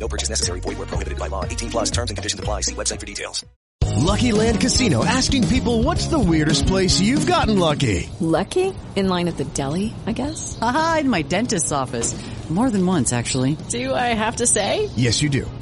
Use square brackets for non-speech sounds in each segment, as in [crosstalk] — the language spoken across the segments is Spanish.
No purchase necessary. Void where prohibited by law. 18 plus terms and conditions apply. See website for details. Lucky Land Casino asking people what's the weirdest place you've gotten lucky? Lucky? In line at the deli, I guess? Aha, in my dentist's office. More than once, actually. Do I have to say? Yes, you do.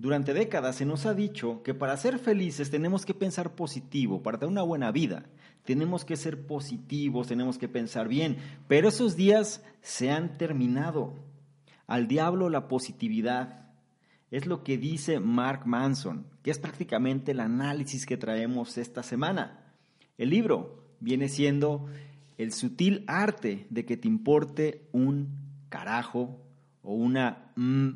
Durante décadas se nos ha dicho que para ser felices tenemos que pensar positivo, para tener una buena vida. Tenemos que ser positivos, tenemos que pensar bien, pero esos días se han terminado. Al diablo la positividad. Es lo que dice Mark Manson, que es prácticamente el análisis que traemos esta semana. El libro viene siendo el sutil arte de que te importe un carajo o una mm,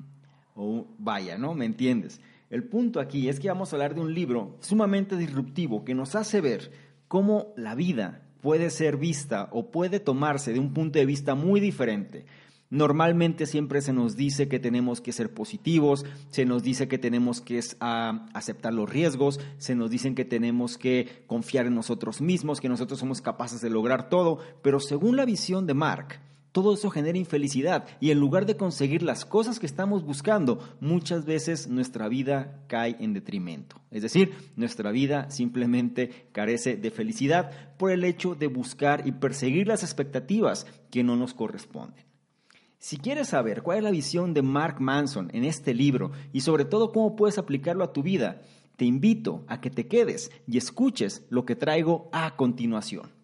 o vaya, ¿no? ¿Me entiendes? El punto aquí es que vamos a hablar de un libro sumamente disruptivo que nos hace ver cómo la vida puede ser vista o puede tomarse de un punto de vista muy diferente. Normalmente siempre se nos dice que tenemos que ser positivos, se nos dice que tenemos que aceptar los riesgos, se nos dicen que tenemos que confiar en nosotros mismos, que nosotros somos capaces de lograr todo, pero según la visión de Mark, todo eso genera infelicidad y en lugar de conseguir las cosas que estamos buscando, muchas veces nuestra vida cae en detrimento. Es decir, nuestra vida simplemente carece de felicidad por el hecho de buscar y perseguir las expectativas que no nos corresponden. Si quieres saber cuál es la visión de Mark Manson en este libro y sobre todo cómo puedes aplicarlo a tu vida, te invito a que te quedes y escuches lo que traigo a continuación.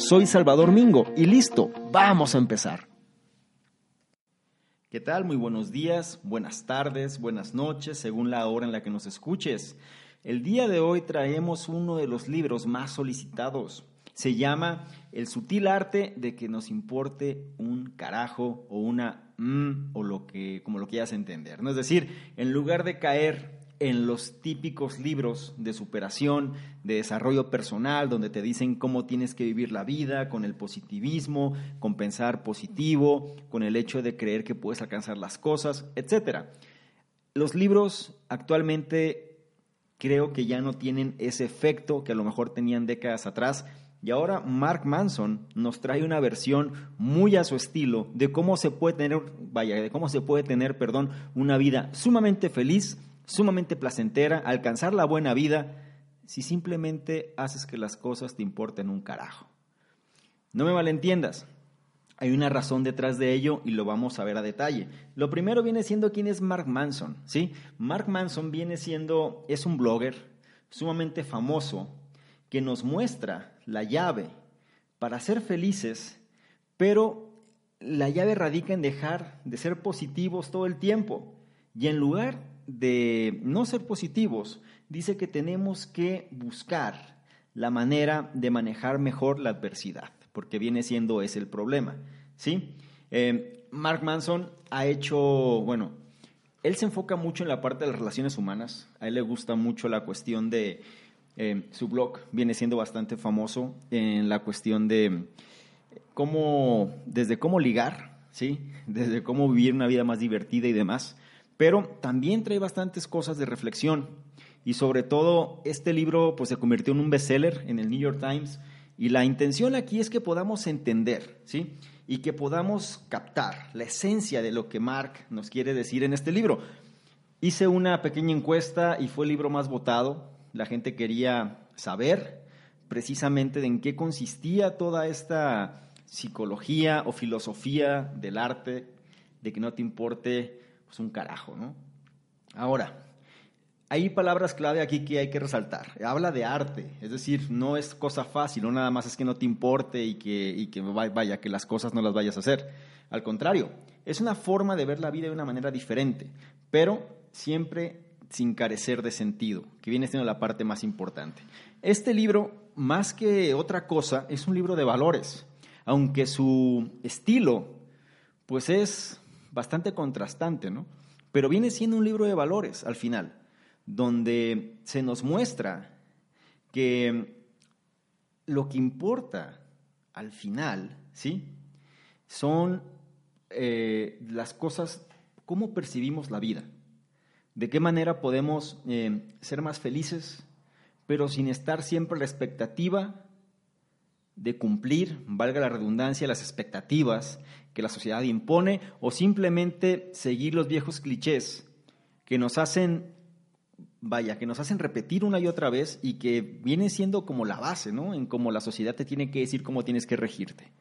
Soy Salvador Mingo y listo, vamos a empezar. ¿Qué tal? Muy buenos días, buenas tardes, buenas noches, según la hora en la que nos escuches. El día de hoy traemos uno de los libros más solicitados. Se llama El sutil arte de que nos importe un carajo o una mm o lo que como lo quieras entender. ¿no? Es decir, en lugar de caer en los típicos libros de superación, de desarrollo personal, donde te dicen cómo tienes que vivir la vida, con el positivismo, con pensar positivo, con el hecho de creer que puedes alcanzar las cosas, etc. Los libros actualmente creo que ya no tienen ese efecto que a lo mejor tenían décadas atrás. Y ahora Mark Manson nos trae una versión muy a su estilo de cómo se puede tener, vaya, de cómo se puede tener, perdón, una vida sumamente feliz sumamente placentera, alcanzar la buena vida, si simplemente haces que las cosas te importen un carajo. No me malentiendas, hay una razón detrás de ello y lo vamos a ver a detalle. Lo primero viene siendo quién es Mark Manson, ¿sí? Mark Manson viene siendo, es un blogger sumamente famoso que nos muestra la llave para ser felices, pero la llave radica en dejar de ser positivos todo el tiempo y en lugar de no ser positivos, dice que tenemos que buscar la manera de manejar mejor la adversidad, porque viene siendo ese el problema. ¿sí? Eh, Mark Manson ha hecho, bueno, él se enfoca mucho en la parte de las relaciones humanas, a él le gusta mucho la cuestión de, eh, su blog viene siendo bastante famoso en la cuestión de cómo, desde cómo ligar, ¿sí? desde cómo vivir una vida más divertida y demás pero también trae bastantes cosas de reflexión. Y sobre todo, este libro pues, se convirtió en un bestseller en el New York Times. Y la intención aquí es que podamos entender, ¿sí? Y que podamos captar la esencia de lo que Mark nos quiere decir en este libro. Hice una pequeña encuesta y fue el libro más votado. La gente quería saber precisamente de en qué consistía toda esta psicología o filosofía del arte, de que no te importe pues, un carajo, ¿no? Ahora, hay palabras clave aquí que hay que resaltar. Habla de arte, es decir, no es cosa fácil, no nada más es que no te importe y que, y que vaya, que las cosas no las vayas a hacer. Al contrario, es una forma de ver la vida de una manera diferente, pero siempre sin carecer de sentido, que viene siendo la parte más importante. Este libro, más que otra cosa, es un libro de valores aunque su estilo pues es bastante contrastante, ¿no? Pero viene siendo un libro de valores al final, donde se nos muestra que lo que importa al final, ¿sí? Son eh, las cosas, cómo percibimos la vida, de qué manera podemos eh, ser más felices, pero sin estar siempre a la expectativa de cumplir, valga la redundancia, las expectativas que la sociedad impone o simplemente seguir los viejos clichés que nos hacen, vaya, que nos hacen repetir una y otra vez y que viene siendo como la base, ¿no? En cómo la sociedad te tiene que decir cómo tienes que regirte.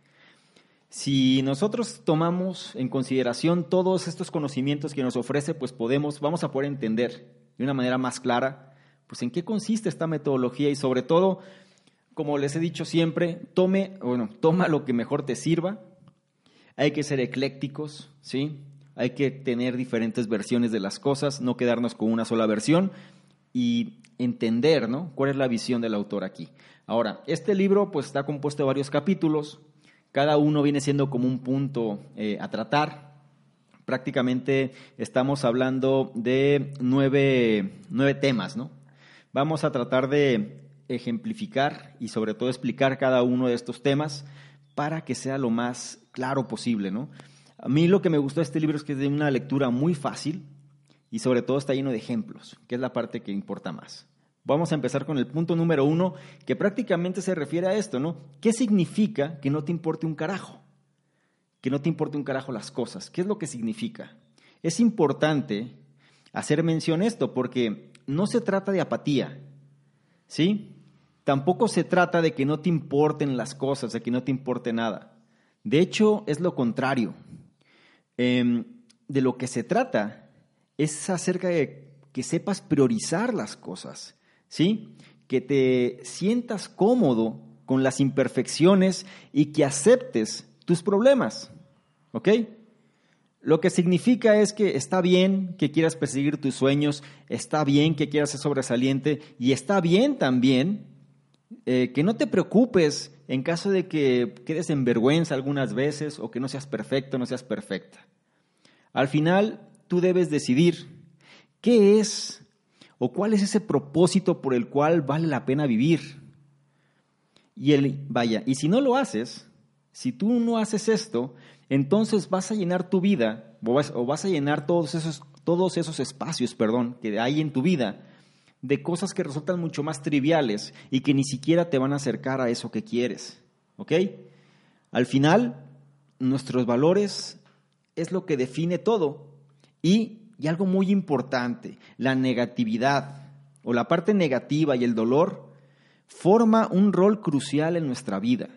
Si nosotros tomamos en consideración todos estos conocimientos que nos ofrece, pues podemos, vamos a poder entender de una manera más clara, pues en qué consiste esta metodología y sobre todo como les he dicho siempre, tome, bueno, toma lo que mejor te sirva. Hay que ser eclécticos, ¿sí? Hay que tener diferentes versiones de las cosas, no quedarnos con una sola versión y entender, ¿no? ¿Cuál es la visión del autor aquí? Ahora, este libro pues está compuesto de varios capítulos, cada uno viene siendo como un punto eh, a tratar. Prácticamente estamos hablando de nueve, nueve temas, ¿no? Vamos a tratar de ejemplificar y sobre todo explicar cada uno de estos temas para que sea lo más claro posible, ¿no? A mí lo que me gustó de este libro es que es de una lectura muy fácil y sobre todo está lleno de ejemplos, que es la parte que importa más. Vamos a empezar con el punto número uno, que prácticamente se refiere a esto, ¿no? ¿Qué significa que no te importe un carajo? Que no te importe un carajo las cosas. ¿Qué es lo que significa? Es importante hacer mención esto porque no se trata de apatía, ¿sí? Tampoco se trata de que no te importen las cosas, de que no te importe nada. De hecho, es lo contrario. Em, de lo que se trata es acerca de que sepas priorizar las cosas, ¿sí? Que te sientas cómodo con las imperfecciones y que aceptes tus problemas, ¿ok? Lo que significa es que está bien que quieras perseguir tus sueños, está bien que quieras ser sobresaliente y está bien también eh, que no te preocupes en caso de que quedes en vergüenza algunas veces o que no seas perfecto, no seas perfecta. Al final, tú debes decidir qué es o cuál es ese propósito por el cual vale la pena vivir. Y el, vaya, y si no lo haces, si tú no haces esto, entonces vas a llenar tu vida o vas, o vas a llenar todos esos, todos esos espacios, perdón, que hay en tu vida de cosas que resultan mucho más triviales y que ni siquiera te van a acercar a eso que quieres. ¿Ok? Al final, nuestros valores es lo que define todo. Y, y algo muy importante, la negatividad o la parte negativa y el dolor forma un rol crucial en nuestra vida.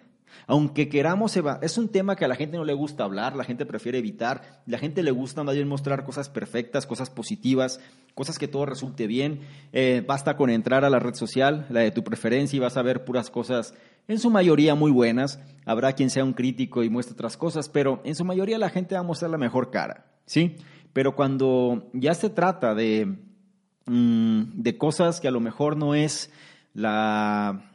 Aunque queramos, es un tema que a la gente no le gusta hablar, la gente prefiere evitar, la gente le gusta más bien mostrar cosas perfectas, cosas positivas, cosas que todo resulte bien. Eh, basta con entrar a la red social, la de tu preferencia, y vas a ver puras cosas, en su mayoría muy buenas. Habrá quien sea un crítico y muestre otras cosas, pero en su mayoría la gente va a mostrar la mejor cara, ¿sí? Pero cuando ya se trata de, mm, de cosas que a lo mejor no es la,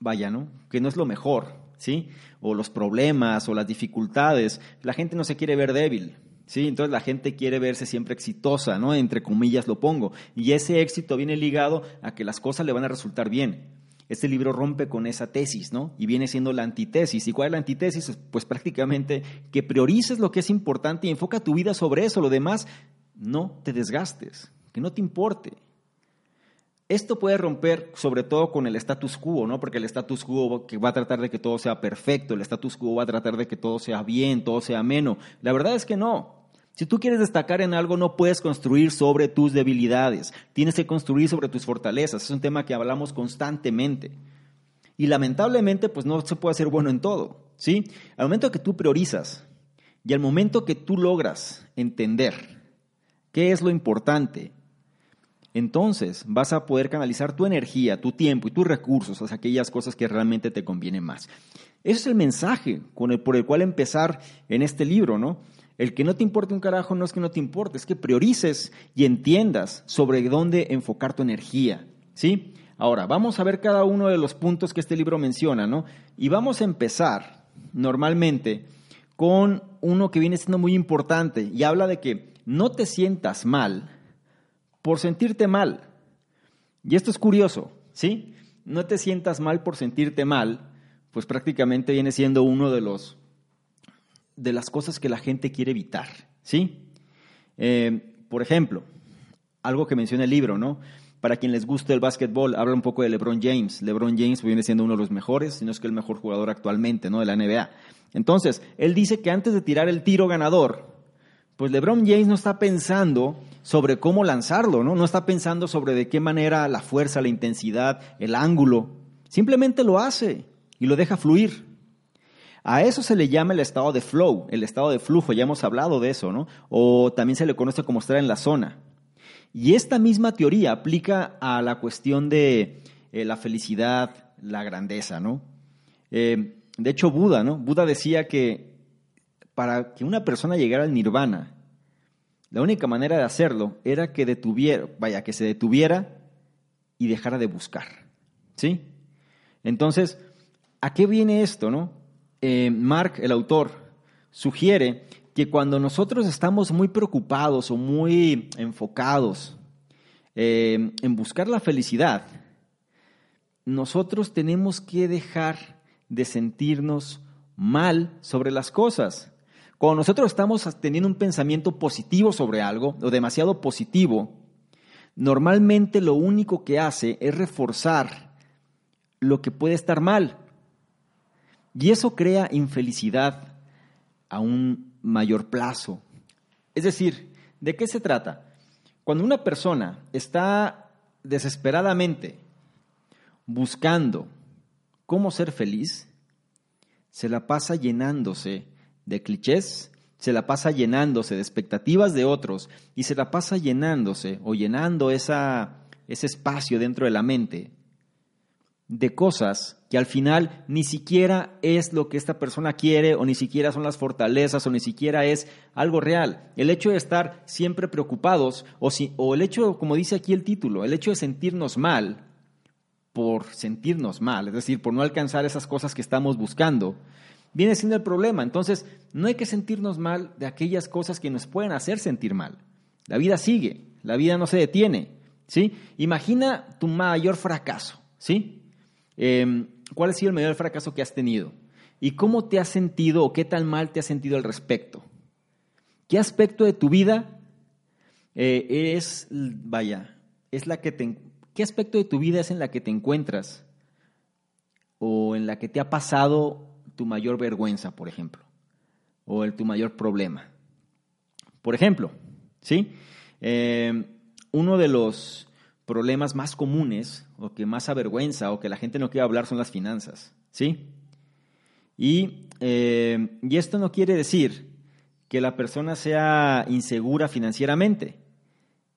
vaya, ¿no? Que no es lo mejor, ¿sí? O los problemas o las dificultades. La gente no se quiere ver débil, ¿sí? Entonces la gente quiere verse siempre exitosa, ¿no? Entre comillas lo pongo. Y ese éxito viene ligado a que las cosas le van a resultar bien. Este libro rompe con esa tesis, ¿no? Y viene siendo la antitesis. ¿Y cuál es la antitesis? Pues prácticamente que priorices lo que es importante y enfoca tu vida sobre eso. Lo demás no te desgastes, que no te importe. Esto puede romper sobre todo con el status quo, ¿no? Porque el status quo va a tratar de que todo sea perfecto, el status quo va a tratar de que todo sea bien, todo sea ameno. La verdad es que no. Si tú quieres destacar en algo, no puedes construir sobre tus debilidades. Tienes que construir sobre tus fortalezas. Es un tema que hablamos constantemente. Y lamentablemente, pues no se puede ser bueno en todo, ¿sí? Al momento que tú priorizas y al momento que tú logras entender qué es lo importante, entonces vas a poder canalizar tu energía, tu tiempo y tus recursos hacia aquellas cosas que realmente te convienen más. Ese es el mensaje con el, por el cual empezar en este libro, ¿no? El que no te importe un carajo no es que no te importe, es que priorices y entiendas sobre dónde enfocar tu energía, ¿sí? Ahora, vamos a ver cada uno de los puntos que este libro menciona, ¿no? Y vamos a empezar normalmente con uno que viene siendo muy importante y habla de que no te sientas mal por sentirte mal. Y esto es curioso, ¿sí? No te sientas mal por sentirte mal, pues prácticamente viene siendo uno de los de las cosas que la gente quiere evitar, ¿sí? Eh, por ejemplo, algo que menciona el libro, ¿no? Para quien les guste el básquetbol, habla un poco de LeBron James. LeBron James viene siendo uno de los mejores, si no es que el mejor jugador actualmente, ¿no? De la NBA. Entonces, él dice que antes de tirar el tiro ganador, pues LeBron James no está pensando sobre cómo lanzarlo, ¿no? No está pensando sobre de qué manera la fuerza, la intensidad, el ángulo. Simplemente lo hace y lo deja fluir. A eso se le llama el estado de flow, el estado de flujo, ya hemos hablado de eso, ¿no? O también se le conoce como estar en la zona. Y esta misma teoría aplica a la cuestión de eh, la felicidad, la grandeza, ¿no? Eh, de hecho, Buda, ¿no? Buda decía que para que una persona llegara al nirvana, la única manera de hacerlo era que detuviera, vaya, que se detuviera y dejara de buscar. ¿Sí? Entonces, ¿a qué viene esto, no? Eh, Mark, el autor, sugiere que cuando nosotros estamos muy preocupados o muy enfocados eh, en buscar la felicidad, nosotros tenemos que dejar de sentirnos mal sobre las cosas. Cuando nosotros estamos teniendo un pensamiento positivo sobre algo o demasiado positivo, normalmente lo único que hace es reforzar lo que puede estar mal. Y eso crea infelicidad a un mayor plazo. Es decir, ¿de qué se trata? Cuando una persona está desesperadamente buscando cómo ser feliz, se la pasa llenándose de clichés, se la pasa llenándose de expectativas de otros y se la pasa llenándose o llenando esa, ese espacio dentro de la mente de cosas que al final ni siquiera es lo que esta persona quiere o ni siquiera son las fortalezas o ni siquiera es algo real. El hecho de estar siempre preocupados o, si, o el hecho, como dice aquí el título, el hecho de sentirnos mal por sentirnos mal, es decir, por no alcanzar esas cosas que estamos buscando, viene siendo el problema. Entonces, no hay que sentirnos mal de aquellas cosas que nos pueden hacer sentir mal. La vida sigue, la vida no se detiene, ¿sí? Imagina tu mayor fracaso, ¿sí? Em, ¿Cuál ha sido el mayor fracaso que has tenido? ¿Y cómo te has sentido o qué tan mal te has sentido al respecto? ¿Qué aspecto de tu vida eh, es, vaya, es la que te, qué aspecto de tu vida es en la que te encuentras o en la que te ha pasado tu mayor vergüenza, por ejemplo, o el, tu mayor problema. Por ejemplo, ¿sí? Eh, uno de los problemas más comunes o que más avergüenza o que la gente no quiere hablar son las finanzas, ¿sí? Y, eh, y esto no quiere decir que la persona sea insegura financieramente.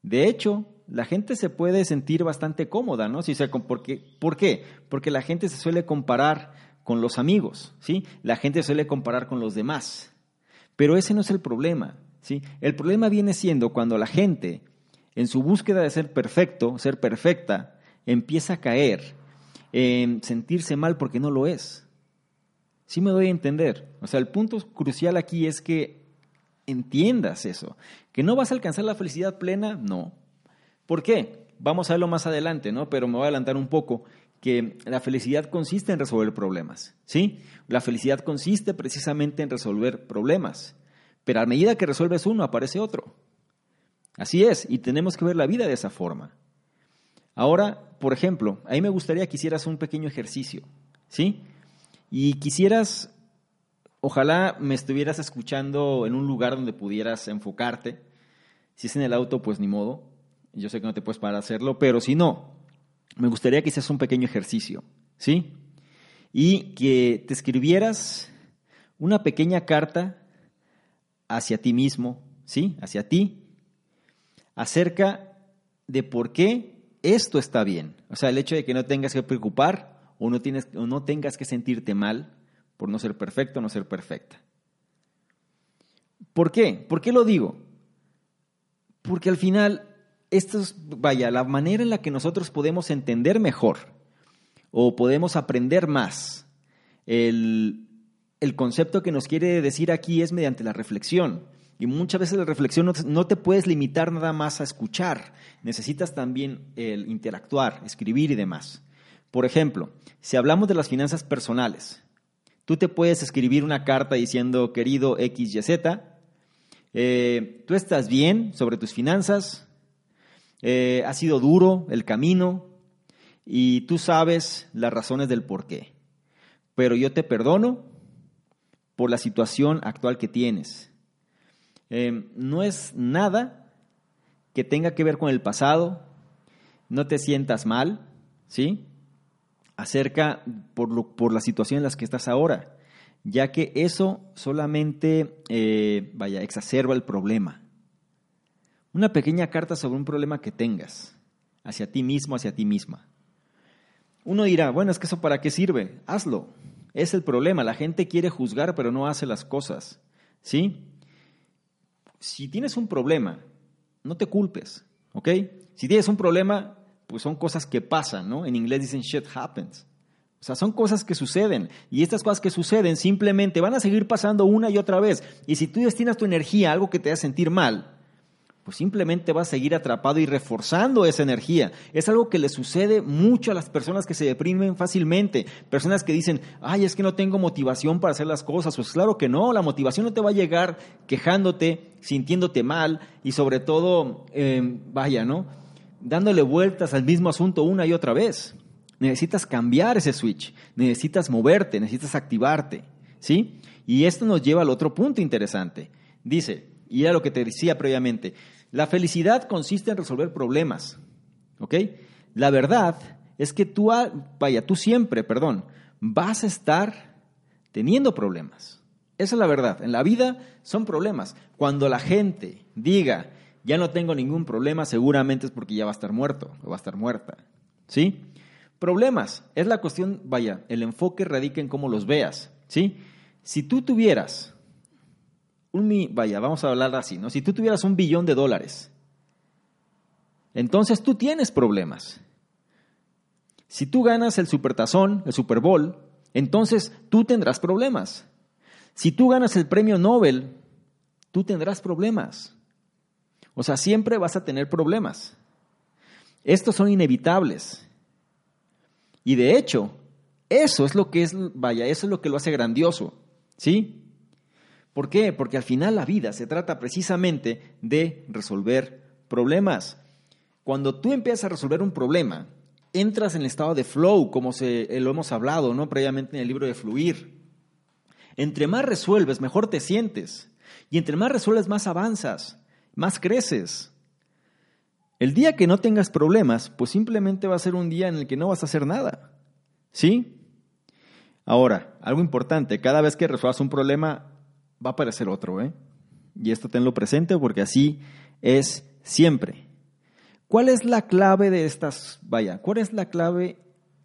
De hecho, la gente se puede sentir bastante cómoda, ¿no? Si se, porque, ¿Por qué? Porque la gente se suele comparar con los amigos, ¿sí? La gente suele comparar con los demás. Pero ese no es el problema, ¿sí? El problema viene siendo cuando la gente, en su búsqueda de ser perfecto, ser perfecta, empieza a caer en sentirse mal porque no lo es. Sí me doy a entender. O sea, el punto crucial aquí es que entiendas eso. Que no vas a alcanzar la felicidad plena, no. ¿Por qué? Vamos a verlo más adelante, ¿no? Pero me voy a adelantar un poco que la felicidad consiste en resolver problemas, ¿sí? La felicidad consiste precisamente en resolver problemas, pero a medida que resuelves uno aparece otro. Así es, y tenemos que ver la vida de esa forma. Ahora, por ejemplo, a mí me gustaría que hicieras un pequeño ejercicio, ¿sí? Y quisieras, ojalá me estuvieras escuchando en un lugar donde pudieras enfocarte. Si es en el auto, pues ni modo. Yo sé que no te puedes parar a hacerlo, pero si no, me gustaría que hicieras un pequeño ejercicio, ¿sí? Y que te escribieras una pequeña carta hacia ti mismo, ¿sí? Hacia ti, acerca de por qué esto está bien. O sea, el hecho de que no tengas que preocupar o no, tienes, o no tengas que sentirte mal por no ser perfecto o no ser perfecta. ¿Por qué? ¿Por qué lo digo? Porque al final, esto es, vaya, la manera en la que nosotros podemos entender mejor o podemos aprender más. El, el concepto que nos quiere decir aquí es mediante la reflexión. Y muchas veces la reflexión no te, puedes limitar nada más a escuchar, necesitas también el interactuar, escribir y demás. Por ejemplo, si hablamos de las finanzas personales, tú te puedes escribir una carta diciendo, querido XYZ, eh, tú estás bien sobre tus finanzas, eh, ha sido duro el camino y tú sabes las razones del por qué. Pero yo te perdono por la situación actual que tienes. Eh, no es nada que tenga que ver con el pasado, no te sientas mal, ¿sí? Acerca por, lo, por la situación en la que estás ahora, ya que eso solamente, eh, vaya, exacerba el problema. Una pequeña carta sobre un problema que tengas, hacia ti mismo, hacia ti misma. Uno dirá, bueno, es que eso para qué sirve, hazlo. Es el problema, la gente quiere juzgar pero no hace las cosas, ¿sí? si tienes un problema, no te culpes, ¿ok? Si tienes un problema, pues son cosas que pasan, ¿no? En inglés dicen shit happens. O sea, son cosas que suceden. Y estas cosas que suceden simplemente van a seguir pasando una y otra vez. Y si tú destinas tu energía a algo que te haga sentir mal, pues simplemente vas a seguir atrapado y reforzando esa energía. Es algo que le sucede mucho a las personas que se deprimen fácilmente, personas que dicen, ay, es que no tengo motivación para hacer las cosas. Pues claro que no, la motivación no te va a llegar quejándote, sintiéndote mal y sobre todo, eh, vaya, ¿no? Dándole vueltas al mismo asunto una y otra vez. Necesitas cambiar ese switch, necesitas moverte, necesitas activarte, ¿sí? Y esto nos lleva al otro punto interesante. Dice, y era lo que te decía previamente, la felicidad consiste en resolver problemas. ¿Ok? La verdad es que tú, vaya, tú siempre, perdón, vas a estar teniendo problemas. Esa es la verdad. En la vida son problemas. Cuando la gente diga, ya no tengo ningún problema, seguramente es porque ya va a estar muerto o va a estar muerta. ¿Sí? Problemas. Es la cuestión, vaya, el enfoque radica en cómo los veas. ¿Sí? Si tú tuvieras vaya, vamos a hablar así, ¿no? Si tú tuvieras un billón de dólares, entonces tú tienes problemas. Si tú ganas el supertazón, el Super Bowl, entonces tú tendrás problemas. Si tú ganas el premio Nobel, tú tendrás problemas. O sea, siempre vas a tener problemas. Estos son inevitables. Y de hecho, eso es lo que es, vaya, eso es lo que lo hace grandioso. ¿Sí? ¿Por qué? Porque al final la vida se trata precisamente de resolver problemas. Cuando tú empiezas a resolver un problema, entras en el estado de flow, como se, eh, lo hemos hablado ¿no? previamente en el libro de Fluir. Entre más resuelves, mejor te sientes. Y entre más resuelves, más avanzas, más creces. El día que no tengas problemas, pues simplemente va a ser un día en el que no vas a hacer nada. ¿Sí? Ahora, algo importante, cada vez que resuelvas un problema, va a aparecer otro, ¿eh? Y esto tenlo presente porque así es siempre. ¿Cuál es la clave de estas, vaya, cuál es la clave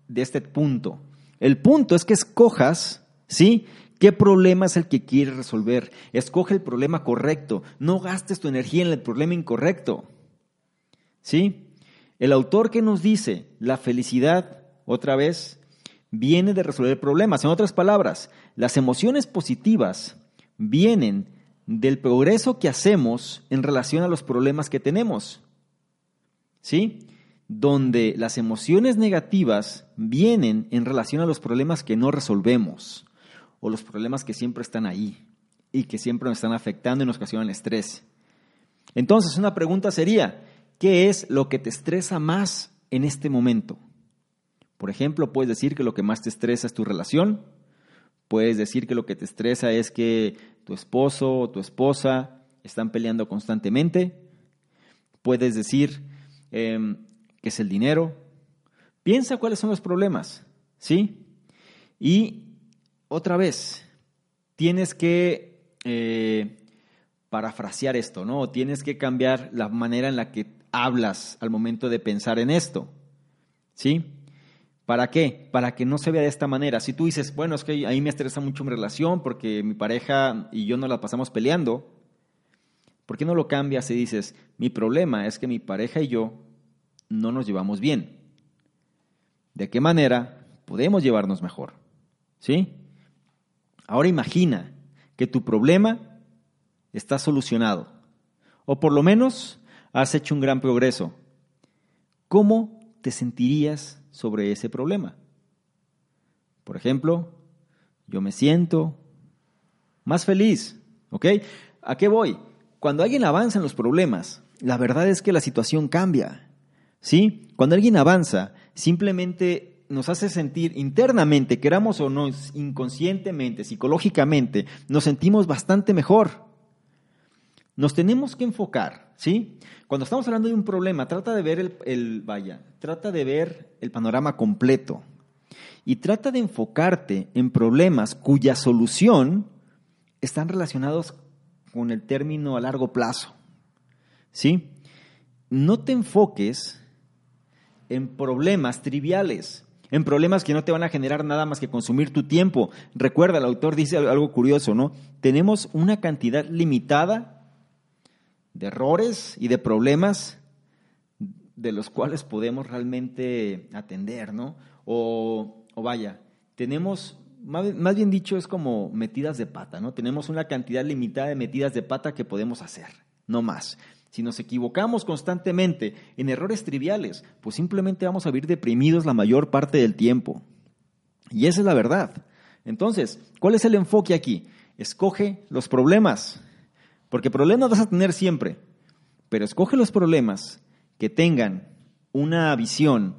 de este punto? El punto es que escojas, ¿sí? ¿Qué problema es el que quieres resolver? Escoge el problema correcto, no gastes tu energía en el problema incorrecto. ¿Sí? El autor que nos dice la felicidad, otra vez, viene de resolver problemas. En otras palabras, las emociones positivas vienen del progreso que hacemos en relación a los problemas que tenemos. ¿Sí? Donde las emociones negativas vienen en relación a los problemas que no resolvemos o los problemas que siempre están ahí y que siempre nos están afectando y nos ocasionan estrés. Entonces, una pregunta sería, ¿qué es lo que te estresa más en este momento? Por ejemplo, puedes decir que lo que más te estresa es tu relación, puedes decir que lo que te estresa es que tu esposo o tu esposa están peleando constantemente, puedes decir em, que es el dinero. Piensa cuáles son los problemas, ¿sí? Y otra vez, tienes que eh, parafrasear esto, ¿no? Tienes que cambiar la manera en la que hablas al momento de pensar en esto, ¿sí? ¿Para qué? Para que no se vea de esta manera. Si tú dices, bueno, es que a mí me estresa mucho mi relación porque mi pareja y yo no la pasamos peleando, ¿por qué no lo cambias y dices, mi problema es que mi pareja y yo no nos llevamos bien? ¿De qué manera podemos llevarnos mejor? ¿Sí? Ahora imagina que tu problema está solucionado, o por lo menos has hecho un gran progreso. ¿Cómo te sentirías sobre ese problema? Por ejemplo, yo me siento más feliz, ¿ok? ¿A qué voy? Cuando alguien avanza en los problemas, la verdad es que la situación cambia, ¿sí? Cuando alguien avanza, simplemente nos hace sentir internamente, queramos o no, inconscientemente, psicológicamente, nos sentimos bastante mejor. Nos tenemos que enfocar, ¿sí? Cuando estamos hablando de un problema, trata de ver el, vaya, trata de ver el panorama completo y trata de enfocarte en problemas cuya solución están relacionados con el término a largo plazo, ¿sí? No te enfoques en problemas triviales en problemas que no te van a generar nada más que consumir tu tiempo. Recuerda, el autor dice algo curioso, ¿no? Tenemos una cantidad limitada de errores y de problemas de los cuales podemos realmente atender, ¿no? O, o vaya, tenemos, más bien dicho, es como metidas de pata, ¿no? Tenemos una cantidad limitada de metidas de pata que podemos hacer, no más. Si nos equivocamos constantemente en errores triviales, pues simplemente vamos a vivir deprimidos la mayor parte del tiempo. Y esa es la verdad. Entonces, ¿cuál es el enfoque aquí? Escoge los problemas, porque problemas vas a tener siempre, pero escoge los problemas que tengan una visión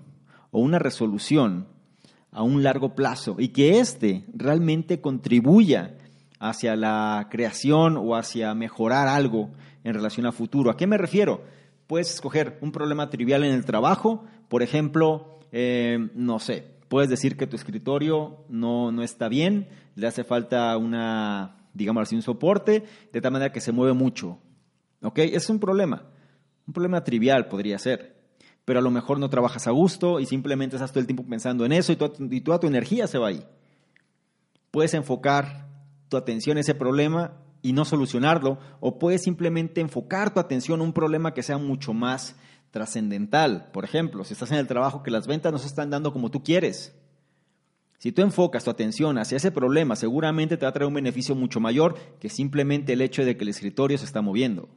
o una resolución a un largo plazo y que éste realmente contribuya hacia la creación o hacia mejorar algo en relación a futuro. ¿A qué me refiero? Puedes escoger un problema trivial en el trabajo, por ejemplo, eh, no sé, puedes decir que tu escritorio no, no está bien, le hace falta una, digamos así, un soporte, de tal manera que se mueve mucho. ¿Ok? Es un problema. Un problema trivial podría ser. Pero a lo mejor no trabajas a gusto y simplemente estás todo el tiempo pensando en eso y, y toda tu energía se va ahí. Puedes enfocar tu atención a ese problema y no solucionarlo, o puedes simplemente enfocar tu atención a un problema que sea mucho más trascendental. Por ejemplo, si estás en el trabajo que las ventas no se están dando como tú quieres, si tú enfocas tu atención hacia ese problema, seguramente te va a traer un beneficio mucho mayor que simplemente el hecho de que el escritorio se está moviendo.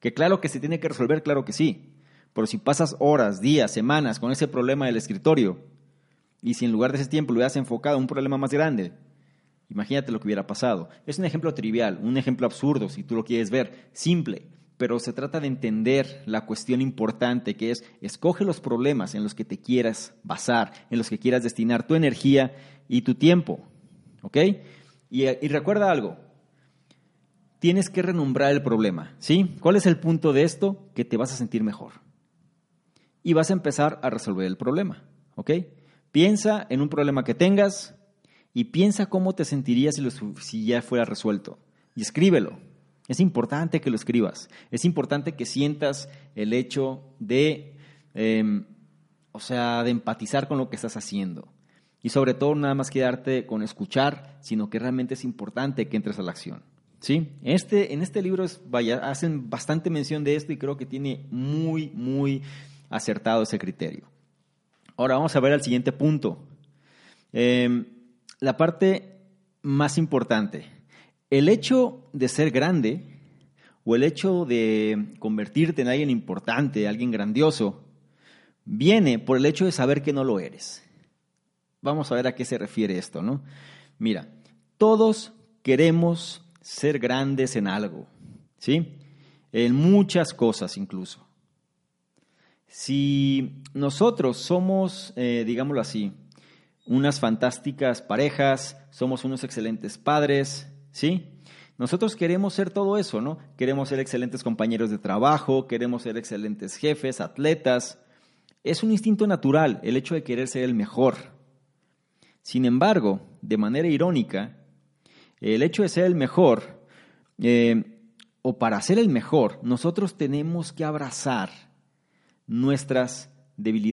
Que claro que se tiene que resolver, claro que sí, pero si pasas horas, días, semanas con ese problema del escritorio, y si en lugar de ese tiempo lo hubieras enfocado a un problema más grande, Imagínate lo que hubiera pasado. Es un ejemplo trivial, un ejemplo absurdo, si tú lo quieres ver, simple, pero se trata de entender la cuestión importante que es, escoge los problemas en los que te quieras basar, en los que quieras destinar tu energía y tu tiempo. ¿Ok? Y, recuerda algo, tienes que renombrar el problema, ¿sí? ¿Cuál es el punto de esto? Que te vas a sentir mejor. Y vas a empezar a resolver el problema, ¿ok? Piensa en un problema que tengas, y piensa cómo te sentirías si, ya fuera resuelto. Y escríbelo. Es importante que lo escribas. Es importante que sientas el hecho de, em, o sea, de empatizar con lo que estás haciendo. Y sobre todo, nada más quedarte con escuchar, sino que realmente es importante que entres a la acción. ¿Sí? Este, en este libro hacen bastante mención de esto y creo que tiene muy, muy acertado ese criterio. Ahora vamos a ver el siguiente punto. Eh, la parte más importante. El hecho de ser grande o el hecho de convertirte en alguien importante, alguien grandioso, viene por el hecho de saber que no lo eres. Vamos a ver a qué se refiere esto, ¿no? Mira, todos queremos ser grandes en algo, ¿sí? en muchas cosas incluso. Si nosotros somos, eh, digámoslo así, unas fantásticas parejas, somos unos excelentes padres, ¿sí? Nosotros queremos ser todo eso, ¿no? Queremos ser excelentes compañeros de trabajo, queremos ser excelentes jefes, atletas. Es un instinto natural el hecho de querer ser el mejor. Sin embargo, de manera irónica, el hecho de ser el mejor, eh, o para ser el mejor, nosotros tenemos que abrazar nuestras debilidades.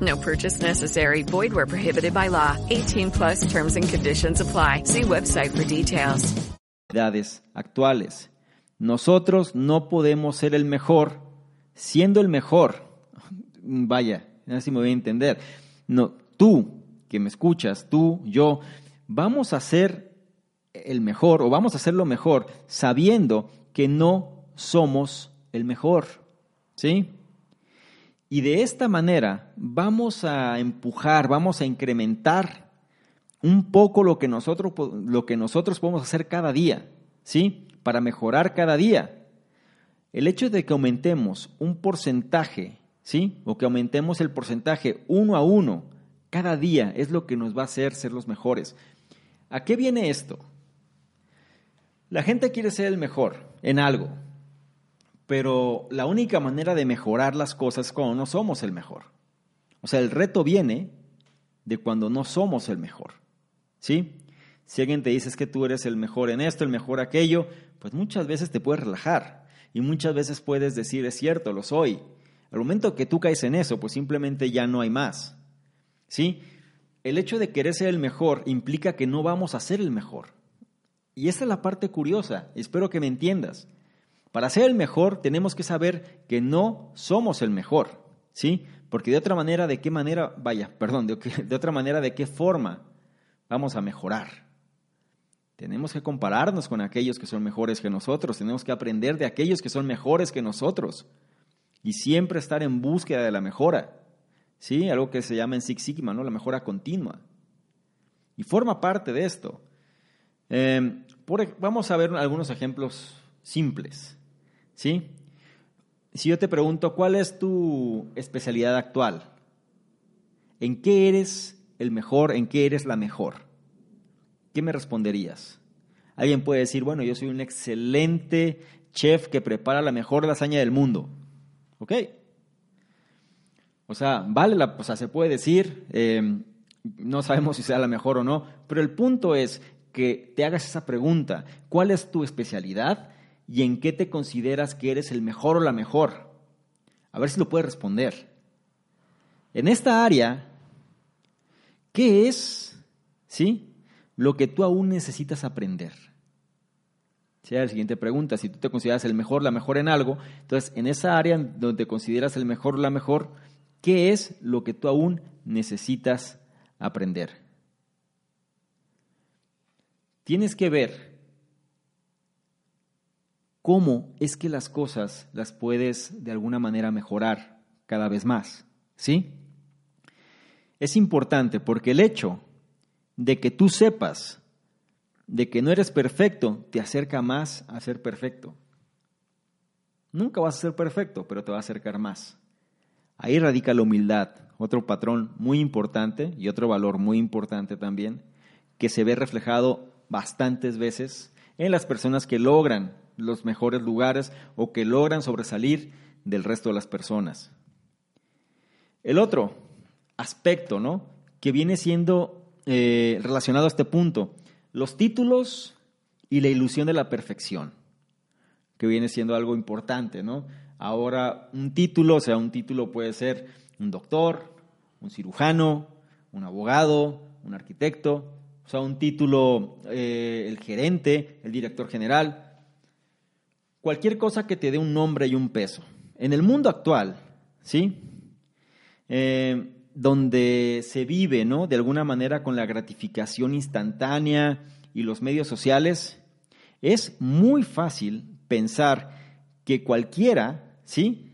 No purchase necessary. Void where prohibited by law. 18 plus terms and conditions apply. See website for details. actuales. Nosotros no podemos ser el mejor siendo el mejor. [laughs] Vaya, así me voy a entender. No, tú que me escuchas, tú, yo, vamos a ser el mejor o vamos a hacer lo mejor sabiendo que no somos el mejor. ¿Sí? Y de esta manera vamos a empujar, vamos a incrementar un poco lo que nosotros, lo que nosotros podemos hacer cada día, ¿sí? Para mejorar cada día. El hecho de que aumentemos un porcentaje, ¿sí? O que aumentemos el porcentaje uno a uno cada día es lo que nos va a hacer ser los mejores. ¿A qué viene esto? La gente quiere ser el mejor en algo, pero la única manera de mejorar las cosas es cuando no somos el mejor. O sea, el reto viene de cuando no somos el mejor. ¿Sí? Si alguien te dice que tú eres el mejor en esto, el mejor aquello, pues muchas veces te puedes relajar y muchas veces puedes decir, es cierto, lo soy. Al momento que tú caes en eso, pues simplemente ya no hay más. ¿Sí? El hecho de querer ser el mejor implica que no vamos a ser el mejor. Y esa es la parte curiosa, espero que me entiendas. Para ser el mejor tenemos que saber que no somos el mejor, ¿sí? Porque de otra manera, ¿de qué manera, vaya, perdón, de, otra manera, ¿de qué forma vamos a mejorar? Tenemos que compararnos con aquellos que son mejores que nosotros, tenemos que aprender de aquellos que son mejores que nosotros y siempre estar en búsqueda de la mejora, ¿sí? Algo que se llama en Six Sigma, ¿no? La mejora continua. Y forma parte de esto. Eh, vamos a ver algunos ejemplos simples. ¿Sí? Si yo te pregunto, ¿cuál es tu especialidad actual? ¿En qué eres el mejor? ¿En qué eres la mejor? ¿Qué me responderías? Alguien puede decir, bueno, yo soy un excelente chef que prepara la mejor lasaña del mundo. ¿Ok? O sea, vale la, o sea, se puede decir, eh, no sabemos si sea la mejor o no, pero el punto es que te hagas esa pregunta, ¿cuál es tu especialidad? Y en qué te consideras que eres el mejor o la mejor. A ver si lo puedes responder. En esta área, ¿qué es, sí, lo que tú aún necesitas aprender? Sea la siguiente pregunta, si tú te consideras el mejor, la mejor en algo, entonces en esa área donde te consideras el mejor o la mejor, ¿qué es lo que tú aún necesitas aprender? Tienes que ver cómo es que las cosas las puedes de alguna manera mejorar cada vez más. ¿Sí? Es importante porque el hecho de que tú sepas de que no eres perfecto te acerca más a ser perfecto. Nunca vas a ser perfecto, pero te va a acercar más. Ahí radica la humildad, otro patrón muy importante y otro valor muy importante también, que se ve reflejado bastantes veces en las personas que logran los mejores lugares o que logran sobresalir del resto de las personas. El otro aspecto, ¿no? que viene siendo eh, relacionado a este punto. Los títulos y la ilusión de la perfección, que viene siendo algo importante, ¿no? Ahora, un título, o sea, un título puede ser un doctor, un cirujano, un abogado, un arquitecto, o sea, un título, eh, el gerente, el director general, cualquier cosa que te dé un nombre y un peso. En el mundo actual, ¿sí? Eh, donde se vive, ¿no? De alguna manera con la gratificación instantánea y los medios sociales, es muy fácil pensar que cualquiera, ¿sí?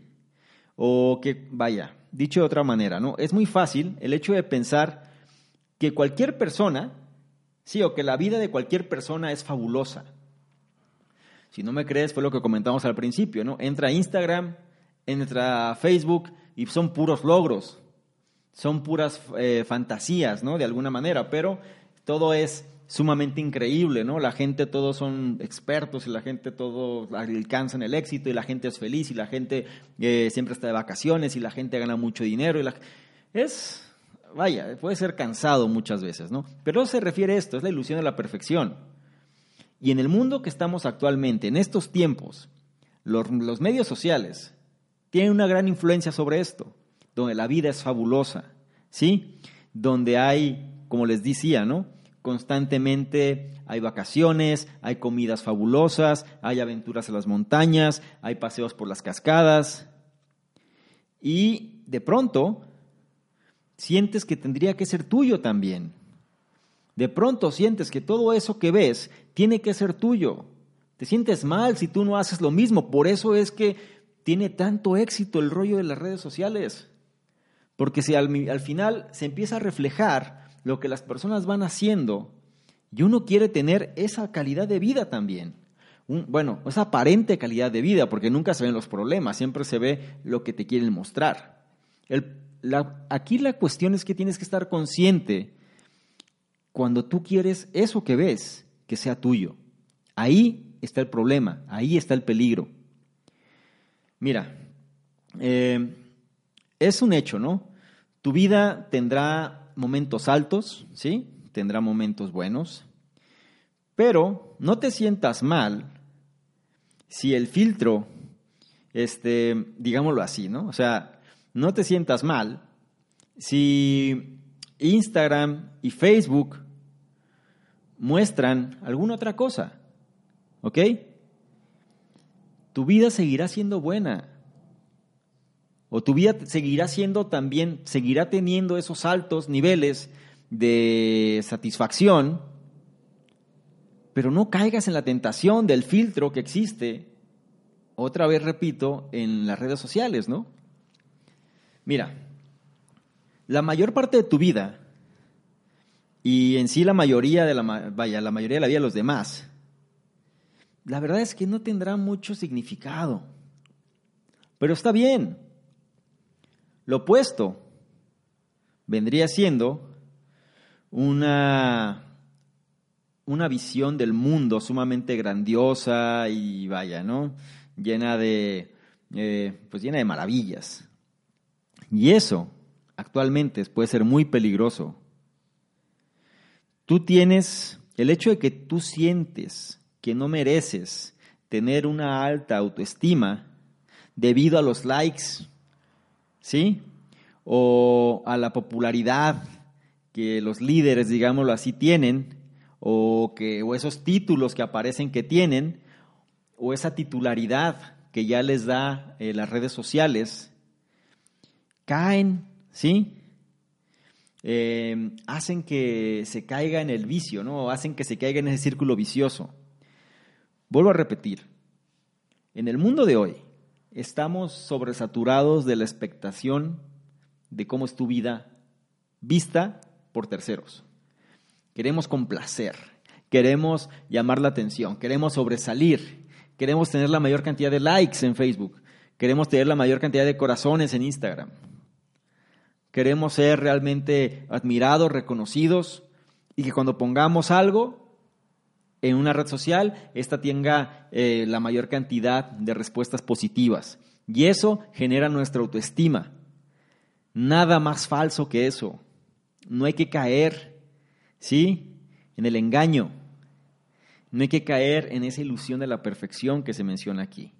O que, vaya, dicho de otra manera, ¿no? Es muy fácil el hecho de pensar que cualquier persona, sí, o que la vida de cualquier persona es fabulosa. Si no me crees, fue lo que comentamos al principio, ¿no? Entra a Instagram, entra a Facebook y son puros logros, son puras eh, fantasías, ¿no? De alguna manera, pero todo es sumamente increíble, ¿no? La gente, todos son expertos y la gente, todos alcanzan el éxito y la gente es feliz y la gente eh, siempre está de vacaciones y la gente gana mucho dinero y la... Es, vaya, puede ser cansado muchas veces, ¿no? Pero se refiere a esto, es la ilusión de la perfección. Y en el mundo que estamos actualmente, en estos tiempos, los, medios sociales tienen una gran influencia sobre esto, donde la vida es fabulosa, ¿sí? Donde hay, como les decía, ¿no? Constantemente hay vacaciones, hay comidas fabulosas, hay aventuras en las montañas, hay paseos por las cascadas. Y de pronto sientes que tendría que ser tuyo también. De pronto sientes que todo eso que ves tiene que ser tuyo. Te sientes mal si tú no haces lo mismo. Por eso es que tiene tanto éxito el rollo de las redes sociales. Porque si al, al final se empieza a reflejar lo que las personas van haciendo y uno quiere tener esa calidad de vida también. bueno, esa aparente calidad de vida, porque nunca se ven los problemas, siempre se ve lo que te quieren mostrar. aquí la cuestión es que tienes que estar consciente cuando tú quieres eso que ves, que sea tuyo. Ahí está el problema, ahí está el peligro. Mira, eh, es un hecho, ¿no? Tu vida tendrá momentos altos, ¿sí? Tendrá momentos buenos. Pero no te sientas mal si el filtro, este, digámoslo así, ¿no? O sea, no te sientas mal si Instagram y Facebook muestran alguna otra cosa, ¿ok? Tu vida seguirá siendo buena o tu vida seguirá siendo también, seguirá teniendo esos altos niveles de satisfacción, pero no caigas en la tentación del filtro que existe, otra vez repito, en las redes sociales, ¿no? Mira, la mayor parte de tu vida y en sí la mayoría de la vaya, la mayoría de la vida de los demás, la verdad es que no tendrá mucho significado. Pero está bien. Lo opuesto vendría siendo una, una visión del mundo sumamente grandiosa y vaya, ¿no? Llena de, eh, pues llena de maravillas. Y eso actualmente puede ser muy peligroso. Tú tienes el hecho de que tú sientes que no mereces tener una alta autoestima debido a los likes ¿sí? O a la popularidad que los líderes, digámoslo así, tienen, o, que, o esos títulos que aparecen que tienen, o esa titularidad que ya les da eh, las redes sociales, caen, ¿sí? Eh, hacen que se caiga en el vicio, ¿no? hacen que se caiga en ese círculo vicioso. Vuelvo a repetir, en el mundo de hoy, estamos sobresaturados de la expectación de cómo es tu vida vista por terceros. Queremos complacer, queremos llamar la atención, queremos sobresalir, queremos tener la mayor cantidad de likes en Facebook, queremos tener la mayor cantidad de corazones en Instagram. Queremos ser realmente admirados, reconocidos y que cuando pongamos algo en una red social, esta tenga eh, la mayor cantidad de respuestas positivas. Y eso genera nuestra autoestima. Nada más falso que eso. No hay que caer, ¿sí? En el engaño. No hay que caer en esa ilusión de la perfección que se menciona aquí.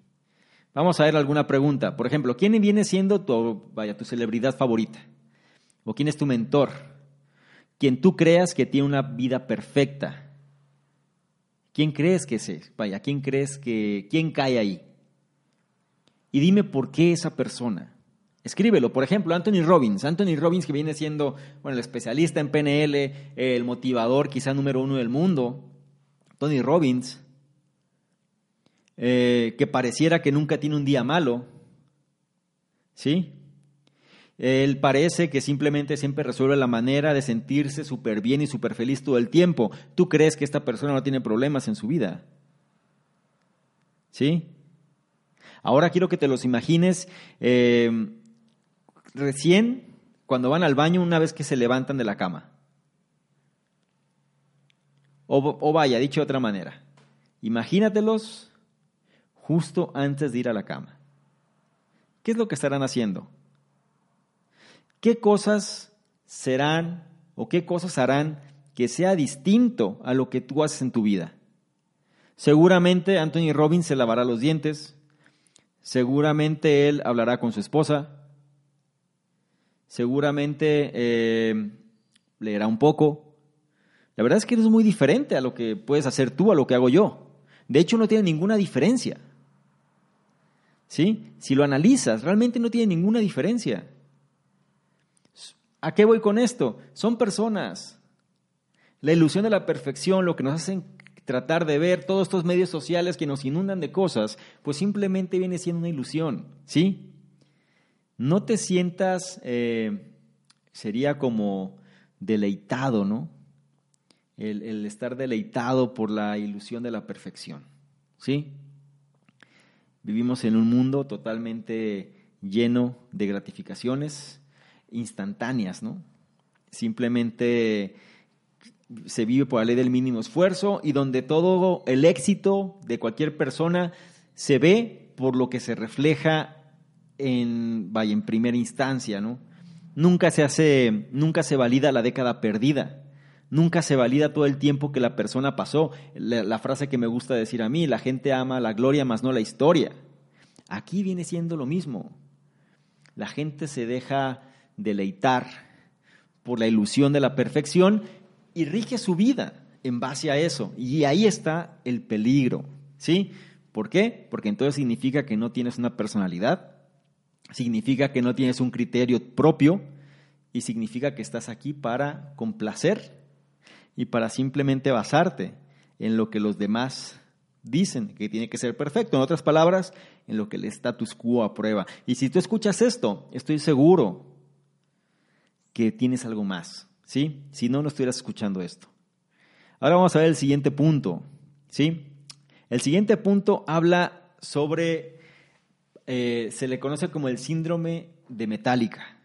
Vamos a ver alguna pregunta. Por ejemplo, ¿quién viene siendo tu, vaya, tu celebridad favorita? ¿O quién es tu mentor? Quien tú creas que tiene una vida perfecta. ¿Quién crees que es? Vaya, ¿quién crees que quién cae ahí? Y dime por qué esa persona. Escríbelo, por ejemplo, Anthony Robbins. Anthony Robbins que viene siendo, bueno, el especialista en PNL, el motivador quizá número uno del mundo. Tony Robbins eh, que pareciera que nunca tiene un día malo, ¿sí? Él parece que simplemente siempre resuelve la manera de sentirse súper bien y súper feliz todo el tiempo. ¿Tú crees que esta persona no tiene problemas en su vida? ¿Sí? Ahora quiero que te los imagines eh, recién cuando van al baño una vez que se levantan de la cama. O, o vaya, dicho de otra manera, imagínatelos justo antes de ir a la cama. ¿Qué es lo que estarán haciendo? ¿Qué cosas serán o qué cosas harán que sea distinto a lo que tú haces en tu vida? Seguramente Anthony Robbins se lavará los dientes, seguramente él hablará con su esposa, seguramente eh, leerá un poco. La verdad es que es muy diferente a lo que puedes hacer tú, a lo que hago yo. De hecho, no tiene ninguna diferencia. ¿Sí? Si lo analizas, realmente no tiene ninguna diferencia. ¿A qué voy con esto? Son personas. La ilusión de la perfección, lo que nos hacen tratar de ver todos estos medios sociales que nos inundan de cosas, pues simplemente viene siendo una ilusión, ¿sí? No te sientas, eh, sería como deleitado, ¿no? El, el estar deleitado por la ilusión de la perfección, ¿sí? Vivimos en un mundo totalmente lleno de gratificaciones instantáneas, ¿no? Simplemente se vive por la ley del mínimo esfuerzo y donde todo el éxito de cualquier persona se ve por lo que se refleja en, vaya, en primera instancia, ¿no? Nunca se hace, nunca se valida la década perdida. Nunca se valida todo el tiempo que la persona pasó. La, frase que me gusta decir a mí, la gente ama la gloria más no la historia. Aquí viene siendo lo mismo. La gente se deja deleitar por la ilusión de la perfección y rige su vida en base a eso. Y ahí está el peligro. ¿Sí? ¿Por qué? Porque entonces significa que no tienes una personalidad, significa que no tienes un criterio propio y significa que estás aquí para complacer y para simplemente basarte en lo que los demás dicen que tiene que ser perfecto. En otras palabras, en lo que el status quo aprueba. Y si tú escuchas esto, estoy seguro que tienes algo más, ¿sí? Si no, no estuvieras escuchando esto. Ahora vamos a ver el siguiente punto, ¿sí? El siguiente punto habla sobre, eh, se le conoce como el síndrome de Metallica.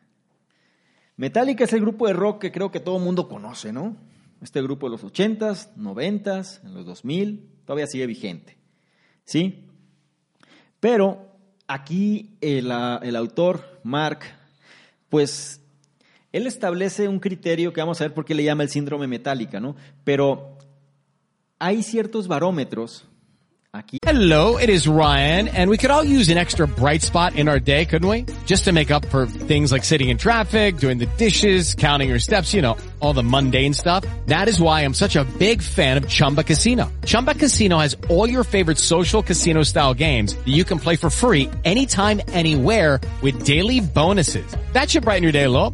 Metallica es el grupo de rock que creo que todo el mundo conoce, ¿no? Este grupo de los 80s, 90s, en los 2000, todavía sigue vigente. ¿Sí? Pero aquí el, el autor, Mark, pues él establece un criterio que vamos a ver por qué le llama el síndrome metálica, ¿no? Pero hay ciertos barómetros Aquí. Hello, it is Ryan, and we could all use an extra bright spot in our day, couldn't we? Just to make up for things like sitting in traffic, doing the dishes, counting your steps, you know, all the mundane stuff. That is why I'm such a big fan of Chumba Casino. Chumba Casino has all your favorite social casino style games that you can play for free anytime, anywhere with daily bonuses. That should brighten your day a little.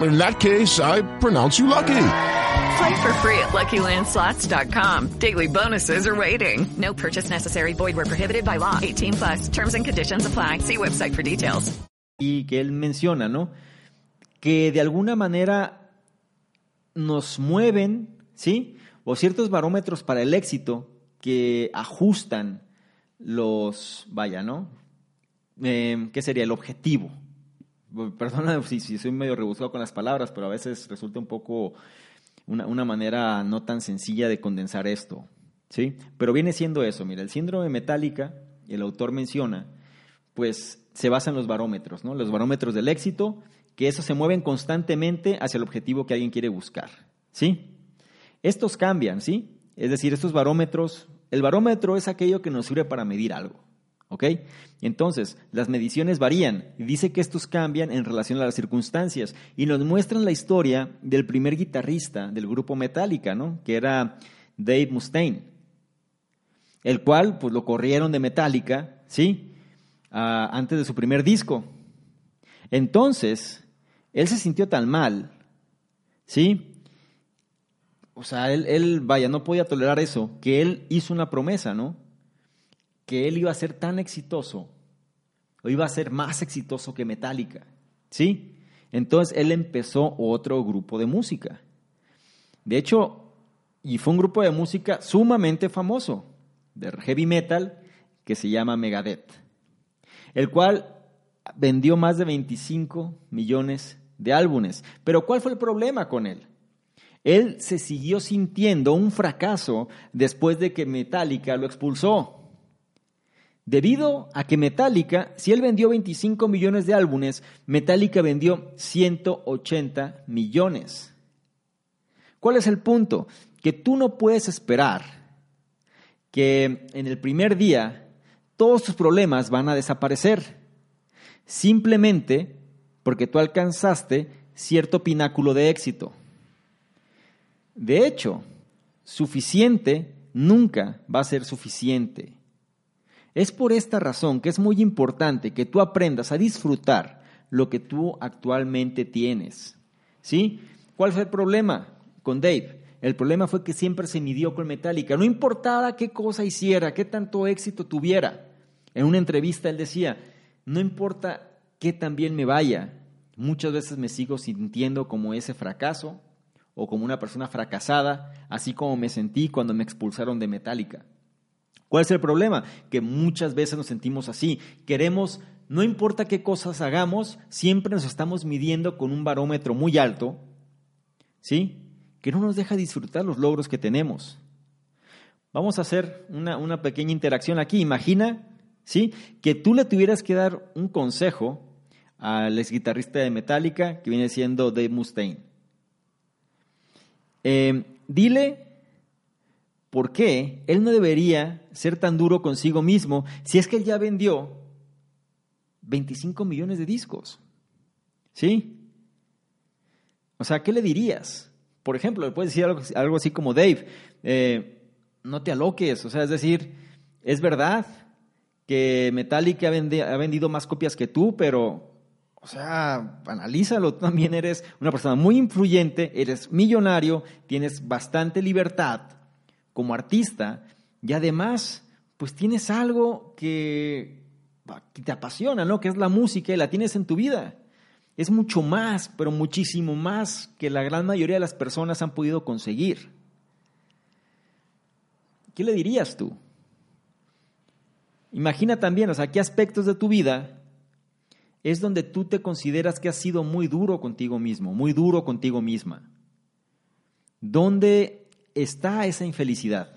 In that case, I pronounce you lucky. Play for free at LuckyLandSlots.com. Daily bonuses are waiting. No purchase necessary. Void where prohibited by law. 18 plus. Terms and conditions apply. See website for details. Y que él menciona, ¿no? Que de alguna manera nos mueven, ¿sí? o ciertos barómetros para el éxito que ajustan los, vaya, ¿no? Eh, ¿Qué sería? El objetivo. [laughs] Perdona si, soy medio rebuscado con las palabras, pero a veces resulta un poco una, una manera no tan sencilla de condensar esto. ¿sí? Pero viene siendo eso, mira, el síndrome metálica, el autor menciona, pues se basa en los barómetros, ¿no? Los barómetros del éxito, que esos se mueven constantemente hacia el objetivo que alguien quiere buscar, ¿sí? Estos cambian, ¿sí? Es decir, estos barómetros, el barómetro es aquello que nos sirve para medir algo. Entonces, las mediciones varían y dice que estos cambian en relación a las circunstancias y nos muestran la historia del primer guitarrista del grupo Metallica, ¿no? Que era Dave Mustaine el cual pues lo corrieron de Metallica, ¿sí? Ah, antes de su primer disco. Entonces, él se sintió tan mal, ¿sí? O sea, él, él, vaya, no podía tolerar eso, que él hizo una promesa, ¿no? Que él iba a ser tan exitoso, o iba a ser más exitoso que Metallica, ¿sí? Entonces él empezó otro grupo de música. De hecho, y fue un grupo de música sumamente famoso de heavy metal que se llama Megadeth, el cual vendió más de 25 millones de álbumes. Pero ¿cuál fue el problema con él? Él se siguió sintiendo un fracaso después de que Metallica lo expulsó. Debido a que Metallica, si él vendió 25 millones de álbumes, Metallica vendió 180 millones. ¿Cuál es el punto? Que tú no puedes esperar que en el primer día todos tus problemas van a desaparecer, simplemente porque tú alcanzaste cierto pináculo de éxito. De hecho, suficiente nunca va a ser suficiente. Es por esta razón que es muy importante que tú aprendas a disfrutar lo que tú actualmente tienes. ¿Sí? ¿Cuál fue el problema con Dave? El problema fue que siempre se midió con Metallica. No importaba qué cosa hiciera, qué tanto éxito tuviera. En una entrevista él decía, no importa qué tan bien me vaya, muchas veces me sigo sintiendo como ese fracaso o como una persona fracasada, así como me sentí cuando me expulsaron de Metallica. ¿Cuál es el problema? Que muchas veces nos sentimos así. Queremos, no importa qué cosas hagamos, siempre nos estamos midiendo con un barómetro muy alto, ¿sí? que no nos deja disfrutar los logros que tenemos. Vamos a hacer una, pequeña interacción aquí. Imagina ¿sí? que tú le tuvieras que dar un consejo al ex guitarrista de Metallica, que viene siendo Dave Mustaine. Eh, dile por qué él no debería ser tan duro consigo mismo si es que él ya vendió 25 millones de discos. ¿Sí? O sea, ¿qué le dirías? Por ejemplo, le puedes decir algo, así como, Dave, eh, no te aloques, o sea, es decir, es verdad que Metallica ha, vendido más copias que tú, pero, o sea, analízalo, tú también eres una persona muy influyente, eres millonario, tienes bastante libertad como artista y además, pues tienes algo que, que te apasiona, ¿no? Que es la música y la tienes en tu vida es mucho más, pero muchísimo más que la gran mayoría de las personas han podido conseguir. ¿Qué le dirías tú? Imagina también, o sea, qué aspectos de tu vida es donde tú te consideras que has sido muy duro contigo mismo, muy duro contigo misma. ¿Dónde está esa infelicidad?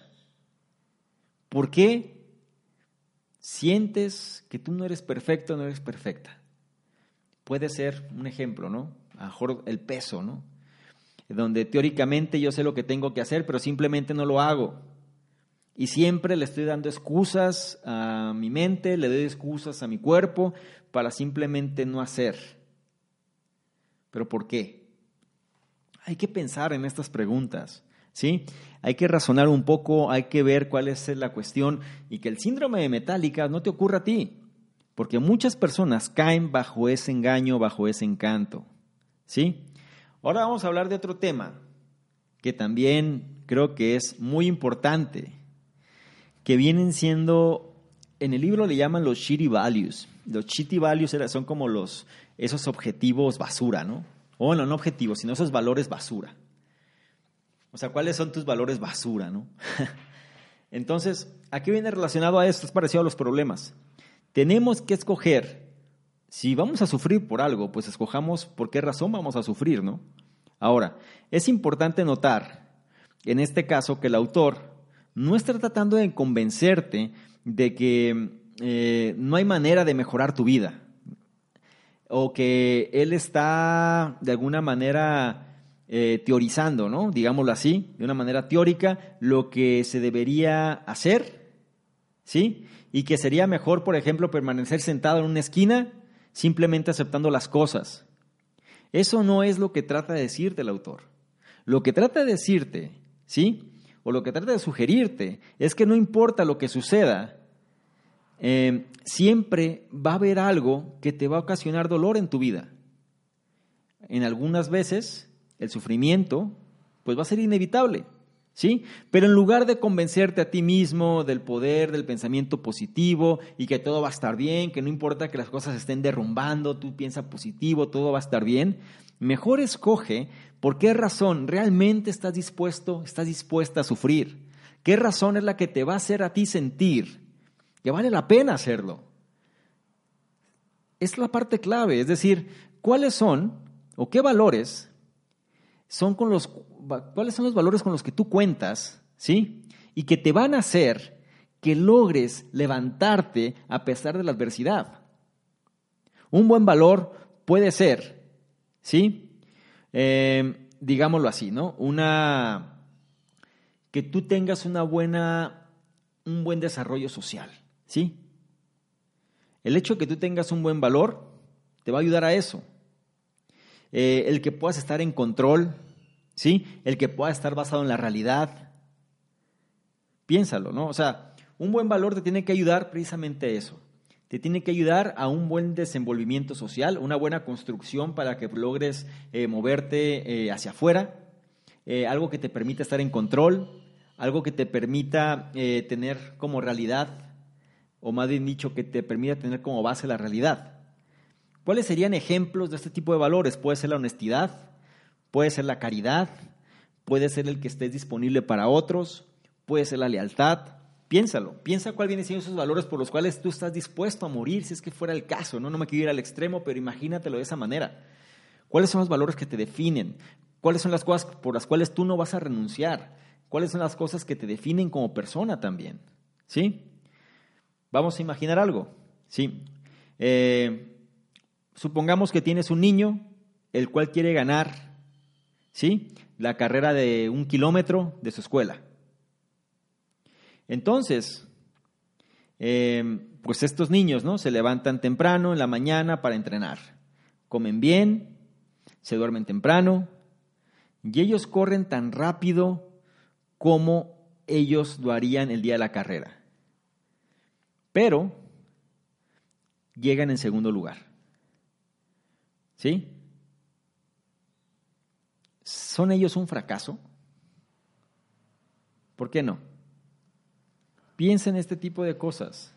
¿Por qué sientes que tú no eres perfecto, no eres perfecta? puede ser un ejemplo, ¿no? A mejor el peso, ¿no? Donde teóricamente yo sé lo que tengo que hacer, pero simplemente no lo hago. Y siempre le estoy dando excusas a mi mente, le doy excusas a mi cuerpo para simplemente no hacer. ¿Pero por qué? Hay que pensar en estas preguntas, ¿sí? Hay que razonar un poco, hay que ver cuál es la cuestión y que el síndrome de metálica no te ocurra a ti porque muchas personas caen bajo ese engaño, bajo ese encanto. ¿Sí? Ahora vamos a hablar de otro tema que también creo que es muy importante, que vienen siendo, en el libro le llaman los shitty values. Los shitty values son como los, esos objetivos basura, ¿no? O no, no objetivos, sino esos valores basura. O sea, ¿cuáles son tus valores basura, no? [laughs] Entonces, aquí viene relacionado a esto, es parecido a los problemas. Tenemos que escoger, si vamos a sufrir por algo, pues escojamos por qué razón vamos a sufrir, ¿no? Ahora, es importante notar, en este caso, que el autor no está tratando de convencerte de que eh, no hay manera de mejorar tu vida, o que él está de alguna manera eh, teorizando, ¿no? Digámoslo así, de una manera teórica, lo que se debería hacer, ¿sí? Y que sería mejor, por ejemplo, permanecer sentado en una esquina simplemente aceptando las cosas. Eso no es lo que trata de decirte el autor. Lo que trata de decirte, ¿sí? O lo que trata de sugerirte es que no importa lo que suceda, eh, siempre va a haber algo que te va a ocasionar dolor en tu vida. En algunas veces el sufrimiento, pues va a ser inevitable, ¿sí? Pero en lugar de convencerte a ti mismo del poder del pensamiento positivo y que todo va a estar bien, que no importa que las cosas estén derrumbando, tú piensas positivo, todo va a estar bien, mejor escoge por qué razón realmente estás dispuesto, estás dispuesta a sufrir. ¿Qué razón es la que te va a hacer a ti sentir que vale la pena hacerlo? Es la parte clave, es decir, ¿cuáles son o qué valores son con los, cuáles son los valores con los que tú cuentas, ¿sí? Y que te van a hacer que logres levantarte a pesar de la adversidad. Un buen valor puede ser, ¿sí? Eh, digámoslo así, ¿no? Una que tú tengas una buena, un buen desarrollo social, ¿sí? El hecho de que tú tengas un buen valor te va a ayudar a eso. Eh, el que puedas estar en control, ¿sí? El que pueda estar basado en la realidad. Piénsalo, ¿no? O sea, un buen valor te tiene que ayudar precisamente a eso. Te tiene que ayudar a un buen desenvolvimiento social, una buena construcción para que logres eh, moverte eh, hacia afuera, algo que te permita estar en control, algo que te permita tener como realidad, o más bien dicho, que te permita tener como base la realidad. ¿Cuáles serían ejemplos de este tipo de valores? Puede ser la honestidad, puede ser la caridad, puede ser el que estés disponible para otros, puede ser la lealtad. Piénsalo, piensa cuál vienen siendo esos valores por los cuales tú estás dispuesto a morir, si es que fuera el caso, ¿no? No me quiero ir al extremo, pero imagínatelo de esa manera. ¿Cuáles son los valores que te definen? ¿Cuáles son las cosas por las cuales tú no vas a renunciar? ¿Cuáles son las cosas que te definen como persona también? ¿Sí? Vamos a imaginar algo. ¿Sí? Eh, supongamos que tienes un niño el cual quiere ganar, ¿sí? La carrera de un kilómetro de su escuela. Entonces, em, pues estos niños, ¿no? Se levantan temprano en la mañana para entrenar, comen bien, se duermen temprano y ellos corren tan rápido como ellos lo harían el día de la carrera. Pero llegan en segundo lugar. ¿Sí? ¿Son ellos un fracaso? ¿Por qué no? Piensa en este tipo de cosas.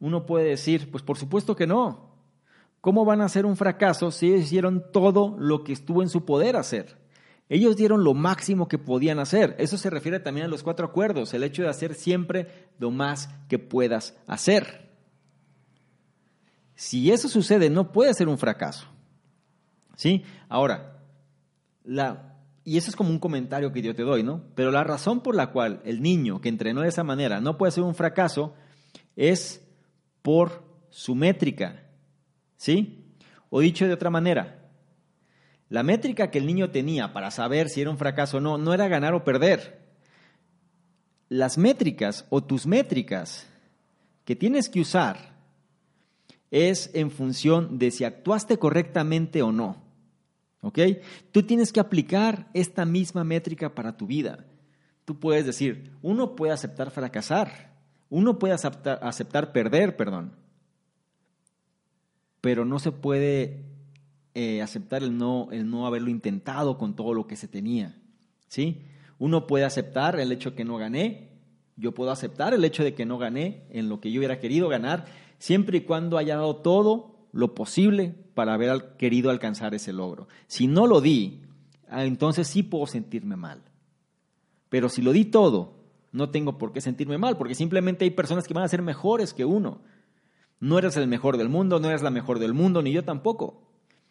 Uno puede decir, pues por supuesto que no. ¿Cómo van a ser un fracaso si ellos hicieron todo lo que estuvo en su poder hacer? Ellos dieron lo máximo que podían hacer. Eso se refiere también a los cuatro acuerdos, el hecho de hacer siempre lo más que puedas hacer. Si eso sucede, no puede ser un fracaso. ¿Sí? Ahora, la, y eso es como un comentario que yo te doy, ¿no? Pero la razón por la cual el niño que entrenó de esa manera no puede ser un fracaso es por su métrica, ¿sí? O dicho de otra manera, la métrica que el niño tenía para saber si era un fracaso o no, no era ganar o perder. Las métricas o tus métricas que tienes que usar es en función de si actuaste correctamente o no. ¿Ok? Tú tienes que aplicar esta misma métrica para tu vida. Tú puedes decir, uno puede aceptar fracasar, uno puede aceptar, perder, perdón, pero no se puede eh, aceptar el no, el no haberlo intentado con todo lo que se tenía. ¿Sí? Uno puede aceptar el hecho de que no gané, yo puedo aceptar el hecho de que no gané en lo que yo hubiera querido ganar, siempre y cuando haya dado todo lo posible para haber querido alcanzar ese logro. Si no lo di, ah, entonces sí puedo sentirme mal. Pero si lo di todo, no tengo por qué sentirme mal, porque simplemente hay personas que van a ser mejores que uno. No eres el mejor del mundo, no eres la mejor del mundo, ni yo tampoco.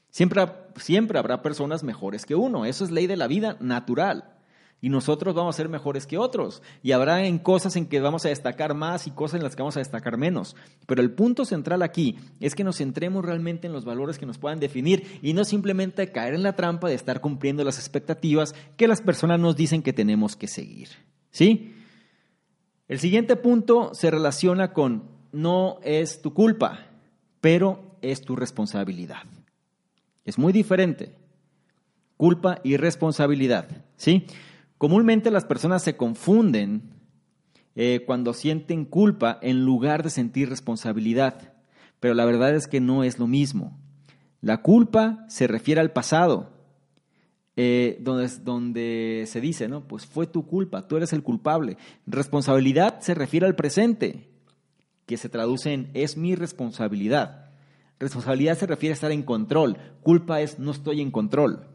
Siempre, siempre habrá personas mejores que uno. Eso es ley de la vida natural. Y nosotros vamos a ser mejores que otros. Y habrá en cosas en que vamos a destacar más y cosas en las que vamos a destacar menos. Pero el punto central aquí es que nos centremos realmente en los valores que nos puedan definir y no simplemente caer en la trampa de estar cumpliendo las expectativas que las personas nos dicen que tenemos que seguir. ¿Sí? El siguiente punto se relaciona con no es tu culpa, pero es tu responsabilidad. Es muy diferente. Culpa y responsabilidad, ¿sí? Comúnmente las personas se confunden eh, cuando sienten culpa en lugar de sentir responsabilidad, pero la verdad es que no es lo mismo. La culpa se refiere al pasado, eh, donde, donde se dice, ¿no? Pues fue tu culpa, tú eres el culpable. Responsabilidad se refiere al presente, que se traduce en es mi responsabilidad. Responsabilidad se refiere a estar en control, culpa es no estoy en control.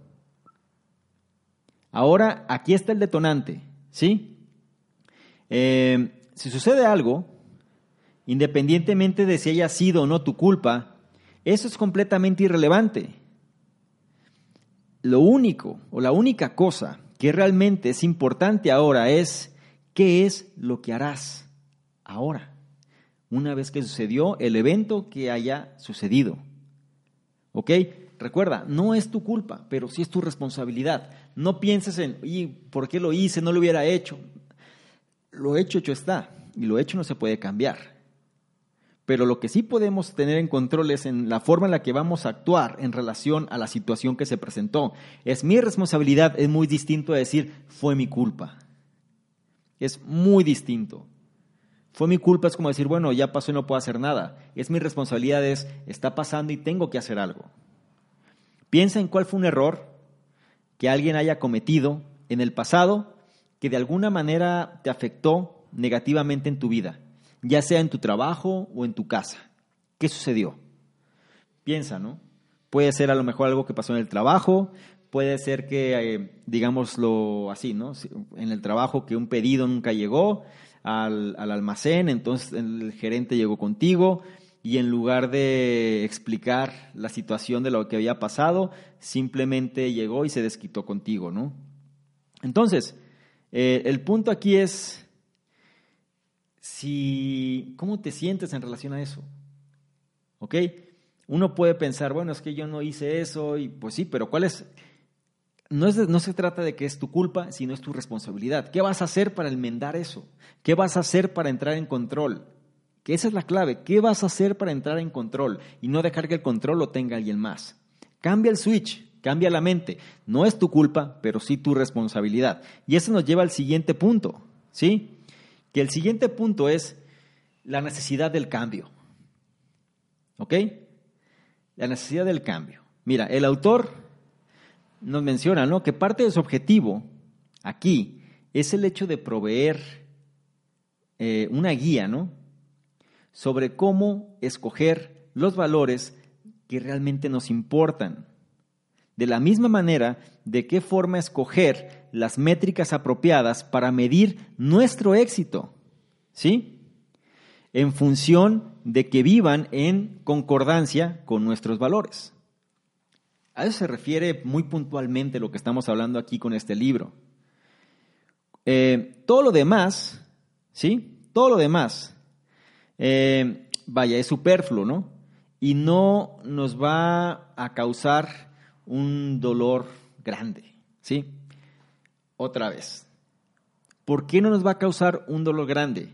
Ahora, aquí está el detonante, ¿sí? Eh, si sucede algo, independientemente de si haya sido o no tu culpa, eso es completamente irrelevante. Lo único o la única cosa que realmente es importante ahora es qué es lo que harás ahora, una vez que sucedió el evento que haya sucedido. ¿Ok? Recuerda, no es tu culpa, pero sí es tu responsabilidad. No pienses en, ¿y por qué lo hice? No lo hubiera hecho. Lo hecho, hecho está. Y lo hecho no se puede cambiar. Pero lo que sí podemos tener en control es en la forma en la que vamos a actuar en relación a la situación que se presentó. Es mi responsabilidad, es muy distinto a decir, fue mi culpa. Es muy distinto. Fue mi culpa, es como decir, bueno, ya pasó y no puedo hacer nada. Es mi responsabilidad, es, está pasando y tengo que hacer algo. Piensa en cuál fue un error que alguien haya cometido en el pasado que de alguna manera te afectó negativamente en tu vida, ya sea en tu trabajo o en tu casa. ¿Qué sucedió? Piensa, ¿no? Puede ser a lo mejor algo que pasó en el trabajo, puede ser que, eh, digámoslo así, ¿no? En el trabajo que un pedido nunca llegó al, al almacén, entonces el gerente llegó contigo, y en lugar de explicar la situación de lo que había pasado, simplemente llegó y se desquitó contigo, ¿no? Entonces, eh, el punto aquí es si cómo te sientes en relación a eso. ¿Ok? Uno puede pensar, bueno, es que yo no hice eso y pues sí, pero ¿cuál es? No, es no se trata de que es tu culpa, sino es tu responsabilidad. ¿Qué vas a hacer para enmendar eso? ¿Qué vas a hacer para entrar en control? Esa es la clave. ¿Qué vas a hacer para entrar en control y no dejar que el control lo tenga alguien más? Cambia el switch, cambia la mente. No es tu culpa, pero sí tu responsabilidad. Y eso nos lleva al siguiente punto, ¿sí? Que el siguiente punto es la necesidad del cambio. ¿Ok? La necesidad del cambio. Mira, el autor nos menciona, ¿no? Que parte de su objetivo aquí es el hecho de proveer eh, una guía, ¿no? Sobre cómo escoger los valores que realmente nos importan. De la misma manera, de qué forma escoger las métricas apropiadas para medir nuestro éxito. ¿Sí? En función de que vivan en concordancia con nuestros valores. A eso se refiere muy puntualmente lo que estamos hablando aquí con este libro. Eh, todo lo demás, ¿sí? Todo lo demás eh, vaya, es superfluo, ¿no? Y no nos va a causar un dolor grande, ¿sí? Otra vez. ¿Por qué no nos va a causar un dolor grande?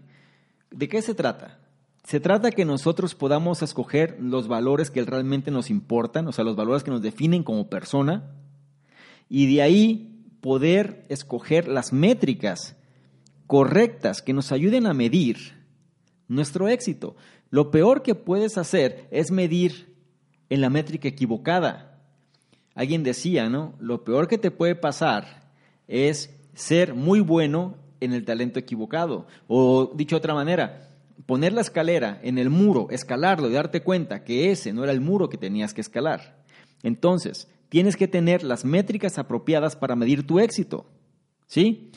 ¿De qué se trata? Se trata que nosotros podamos escoger los valores que realmente nos importan, o sea, los valores que nos definen como persona, y de ahí poder escoger las métricas correctas que nos ayuden a medir nuestro éxito. Lo peor que puedes hacer es medir en la métrica equivocada. Alguien decía, ¿no? Lo peor que te puede pasar es ser muy bueno en el talento equivocado. O dicho de otra manera, poner la escalera en el muro, escalarlo y darte cuenta que ese no era el muro que tenías que escalar. Entonces, tienes que tener las métricas apropiadas para medir tu éxito. ¿Sí?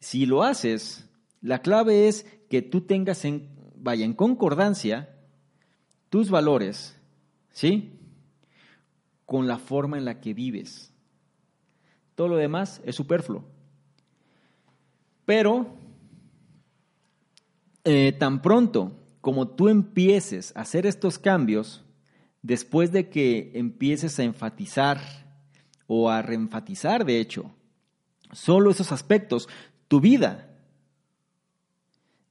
Si lo haces, la clave es que tú tengas en, vaya, en concordancia tus valores, ¿sí? Con la forma en la que vives. Todo lo demás es superfluo. Pero, eh, tan pronto como tú empieces a hacer estos cambios, después de que empieces a enfatizar o a reenfatizar, de hecho, solo esos aspectos, tu vida,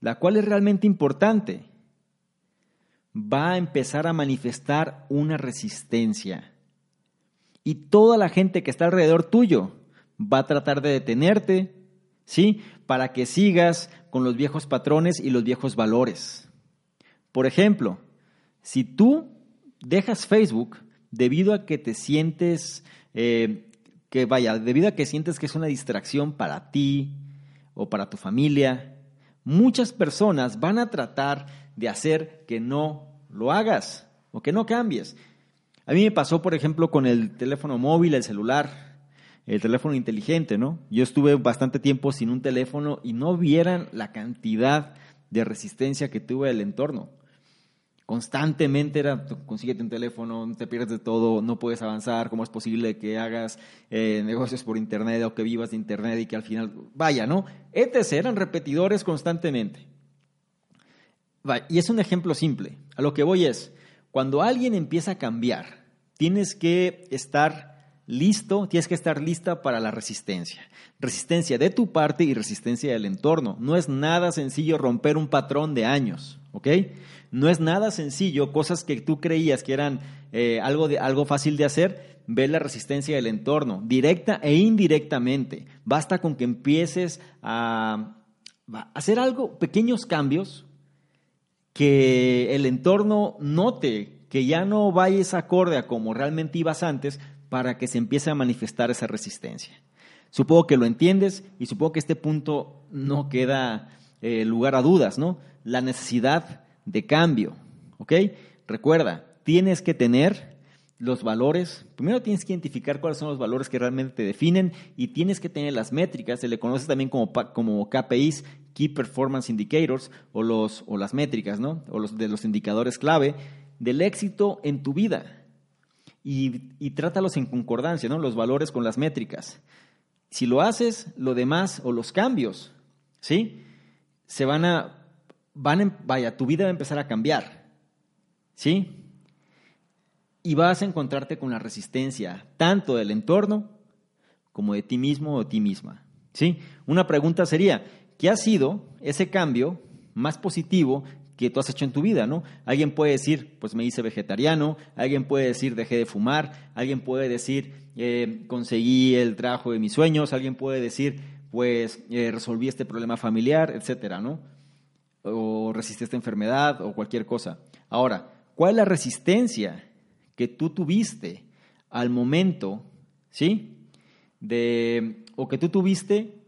la cual es realmente importante, va a empezar a manifestar una resistencia. Y toda la gente que está alrededor tuyo va a tratar de detenerte, ¿sí? Para que sigas con los viejos patrones y los viejos valores. Por ejemplo, si tú dejas Facebook debido a que te sientes, eh, que vaya, debido a que sientes que es una distracción para ti o para tu familia, muchas personas van a tratar de hacer que no lo hagas o que no cambies. A mí me pasó, por ejemplo, con el teléfono móvil, el celular, el teléfono inteligente, ¿no? Yo estuve bastante tiempo sin un teléfono y no vieran la cantidad de resistencia que tuve el entorno constantemente era, consíguete un teléfono, no te pierdes de todo, no puedes avanzar, ¿cómo es posible que hagas eh, negocios por internet o que vivas de internet y que al final, vaya, ¿no? ETC eran repetidores constantemente. Y es un ejemplo simple. A lo que voy es, cuando alguien empieza a cambiar, tienes que estar listo, tienes que estar lista para la resistencia. Resistencia de tu parte y resistencia del entorno. No es nada sencillo romper un patrón de años, ¿ok? No es nada sencillo, cosas que tú creías que eran eh, algo, de, algo fácil de hacer, ver la resistencia del entorno, directa e indirectamente. Basta con que empieces a, a hacer algo, pequeños cambios, que el entorno note que ya no vayas acorde a como realmente ibas antes para que se empiece a manifestar esa resistencia. Supongo que lo entiendes y supongo que este punto no queda eh, lugar a dudas, ¿no? La necesidad de cambio. ¿Ok? Recuerda, tienes que tener los valores, primero tienes que identificar cuáles son los valores que realmente te definen y tienes que tener las métricas, se le conoce también como, como KPIs, Key Performance Indicators, o, los, o las métricas, ¿no? O los de los indicadores clave del éxito en tu vida. Y, y trátalos en concordancia, ¿no? Los valores con las métricas. Si lo haces, lo demás o los cambios, ¿sí? Se van a van vaya, tu vida va a empezar a cambiar. ¿Sí? Y vas a encontrarte con la resistencia tanto del entorno como de ti mismo o ti misma. ¿Sí? Una pregunta sería, ¿qué ha sido ese cambio más positivo que tú has hecho en tu vida, ¿no? Alguien puede decir, pues me hice vegetariano, alguien puede decir, dejé de fumar, alguien puede decir, eh, conseguí el trabajo de mis sueños, alguien puede decir, pues eh, resolví este problema familiar, etcétera, ¿no? O resiste esta enfermedad o cualquier cosa. Ahora, ¿cuál es la resistencia que tú tuviste al momento, ¿sí? De, o que tú tuviste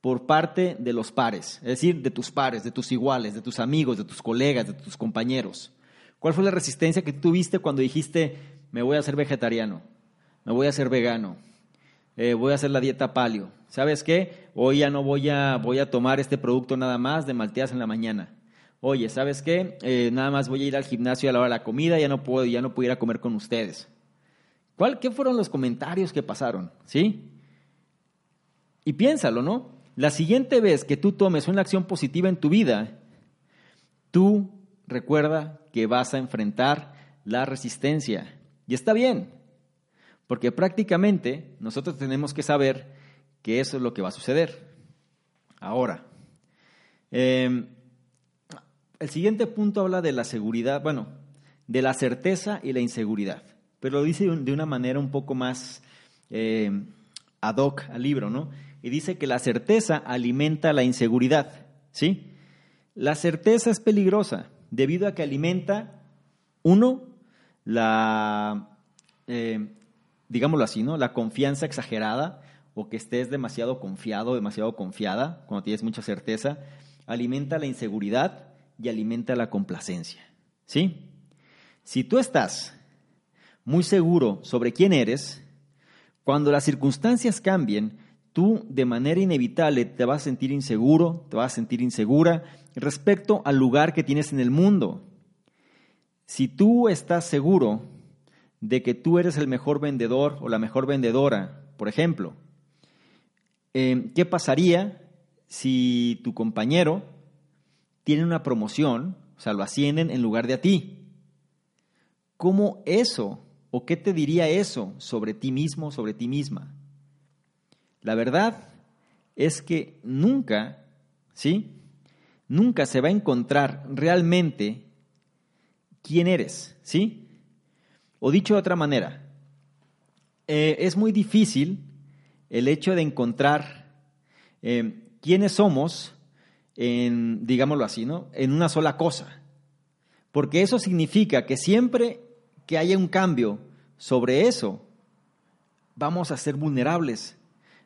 por parte de los pares, es decir, de tus pares, de tus iguales, de tus amigos, de tus colegas, de tus compañeros. ¿Cuál fue la resistencia que tuviste cuando dijiste, me voy a hacer vegetariano, me voy a hacer vegano, eh, voy a hacer la dieta palio? ¿Sabes qué? Hoy ya no voy a, voy a tomar este producto nada más de malteas en la mañana. Oye, ¿sabes qué? Eh, nada más voy a ir al gimnasio a la hora de la comida, ya no puedo, ya no puedo ir a comer con ustedes. ¿Cuál, ¿Qué fueron los comentarios que pasaron? ¿Sí? Y piénsalo, ¿no? La siguiente vez que tú tomes una acción positiva en tu vida, tú recuerda que vas a enfrentar la resistencia. Y está bien, porque prácticamente nosotros tenemos que saber que eso es lo que va a suceder. Ahora, em, el siguiente punto habla de la seguridad, bueno, de la certeza y la inseguridad, pero lo dice de una manera un poco más em, ad hoc al libro, ¿no? Y dice que la certeza alimenta la inseguridad, ¿sí? La certeza es peligrosa debido a que alimenta, uno, la, em, digámoslo así, ¿no? La confianza exagerada, o que estés demasiado confiado, demasiado confiada, cuando tienes mucha certeza, alimenta la inseguridad y alimenta la complacencia. ¿Sí? Si tú estás muy seguro sobre quién eres, Cuando las circunstancias cambien, tú de manera inevitable te vas a sentir inseguro, te vas a sentir insegura respecto al lugar que tienes en el mundo. Si tú estás seguro de que tú eres el mejor vendedor o la mejor vendedora, por ejemplo, eh, ¿qué pasaría si tu compañero tiene una promoción, o sea, lo ascienden en lugar de a ti? ¿Cómo eso o qué te diría eso sobre ti mismo, sobre ti misma? La verdad es que nunca, ¿sí? Nunca se va a encontrar realmente quién eres, ¿sí? O dicho de otra manera, eh, es muy difícil el hecho de encontrar eh, quiénes somos en, digámoslo así, ¿no? En una sola cosa. Porque eso significa que siempre que haya un cambio sobre eso, vamos a ser vulnerables.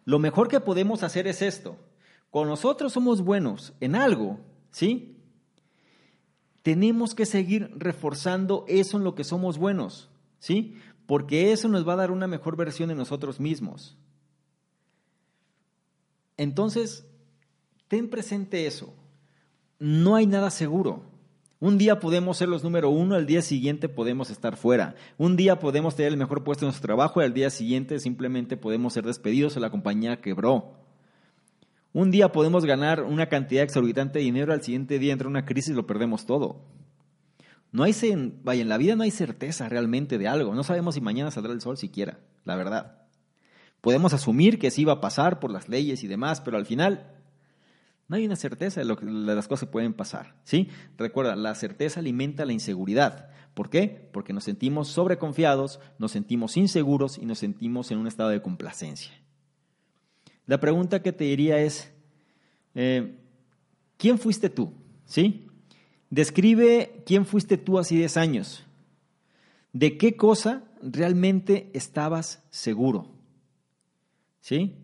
Lo mejor que podemos hacer es esto. Cuando nosotros somos buenos en algo, ¿sí? Tenemos que seguir reforzando eso en lo que somos buenos, ¿sí? Porque eso nos va a dar una mejor versión de nosotros mismos. Entonces, ten presente eso. No hay nada seguro. Un día podemos ser los número uno, al día siguiente podemos estar fuera. Un día podemos tener el mejor puesto en nuestro trabajo y al día siguiente simplemente podemos ser despedidos o la compañía quebró. Un día podemos ganar una cantidad exorbitante de dinero, al siguiente día entra una crisis y lo perdemos todo. No hay, vaya, en la vida no hay certeza realmente de algo. No sabemos si mañana saldrá el sol siquiera, la verdad. Podemos asumir que sí va a pasar por las leyes y demás, pero al final no hay una certeza de, lo que, las cosas pueden pasar. ¿sí? Recuerda, la certeza alimenta la inseguridad. ¿Por qué? Porque nos sentimos sobreconfiados, nos sentimos inseguros y nos sentimos en un estado de complacencia. La pregunta que te diría es, eh, ¿quién fuiste tú? ¿Sí? Describe quién fuiste tú hace 10 años. ¿De qué cosa realmente estabas seguro? ¿Sí?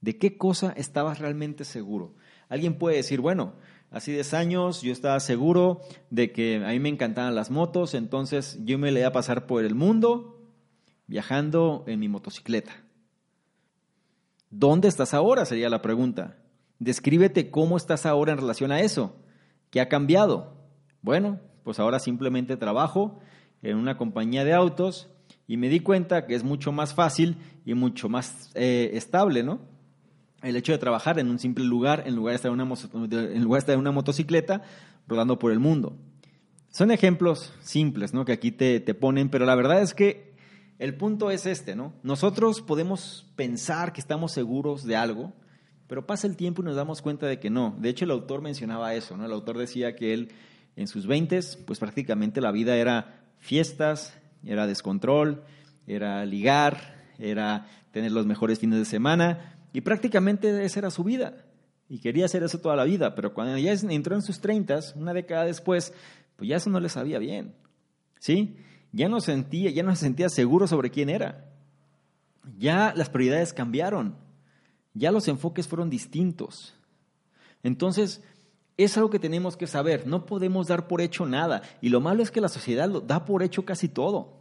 ¿De qué cosa estabas realmente seguro? Alguien puede decir, bueno, hace 10 años yo estaba seguro de que a mí me encantaban las motos, entonces yo me le iba a pasar por el mundo viajando en mi motocicleta. ¿Dónde estás ahora? Sería la pregunta. Descríbete cómo estás ahora en relación a eso. ¿Qué ha cambiado? Bueno, pues ahora simplemente trabajo en una compañía de autos y me di cuenta que es mucho más fácil y mucho más eh, estable, ¿no? el hecho de trabajar en un simple lugar en lugar de estar en una, estar en una motocicleta rodando por el mundo. Son ejemplos simples ¿no? que aquí te, te, ponen, pero la verdad es que el punto es este, ¿no? Nosotros podemos pensar que estamos seguros de algo, pero pasa el tiempo y nos damos cuenta de que no. De hecho, el autor mencionaba eso, ¿no? El autor decía que él en sus 20 pues prácticamente la vida era fiestas, era descontrol, era ligar, era tener los mejores fines de semana, y prácticamente esa era su vida. Y quería hacer eso toda la vida, pero cuando ya entró en sus treintas, una década después, pues ya eso no le sabía bien. ¿Sí? Ya no sentía, ya no se sentía seguro sobre quién era. Ya las prioridades cambiaron. Ya los enfoques fueron distintos. Entonces, es algo que tenemos que saber. No podemos dar por hecho nada. Y lo malo es que la sociedad lo da por hecho casi todo.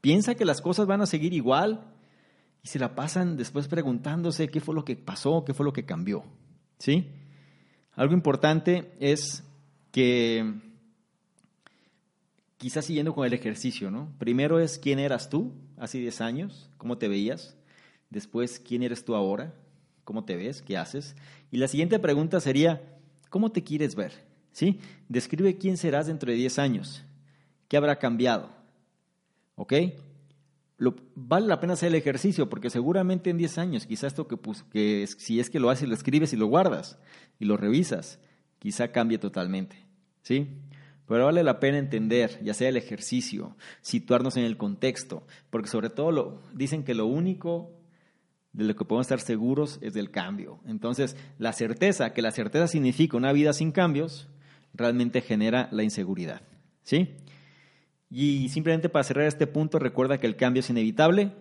Piensa que las cosas van a seguir igual y se la pasan después preguntándose qué fue lo que pasó, qué fue lo que cambió. ¿Sí? Algo importante es que quizás siguiendo con el ejercicio, ¿no? Primero es quién eras tú hace 10 años, cómo te veías. Después, quién eres tú ahora, cómo te ves, qué haces. Y la siguiente pregunta sería, ¿cómo te quieres ver? ¿Sí? Describe quién serás dentro de 10 años. ¿Qué habrá cambiado? ¿Ok? vale la pena hacer el ejercicio, porque seguramente en 10 años, quizás esto que, pues, si es que lo haces, lo escribes y lo guardas y lo revisas, quizá cambie totalmente. ¿Sí? Pero vale la pena entender, ya sea el ejercicio, situarnos en el contexto, porque sobre todo dicen que lo único de lo que podemos estar seguros es del cambio. Entonces, la certeza, que la certeza significa una vida sin cambios, realmente genera la inseguridad. ¿Sí? Y simplemente para cerrar este punto, recuerda que el cambio es inevitable.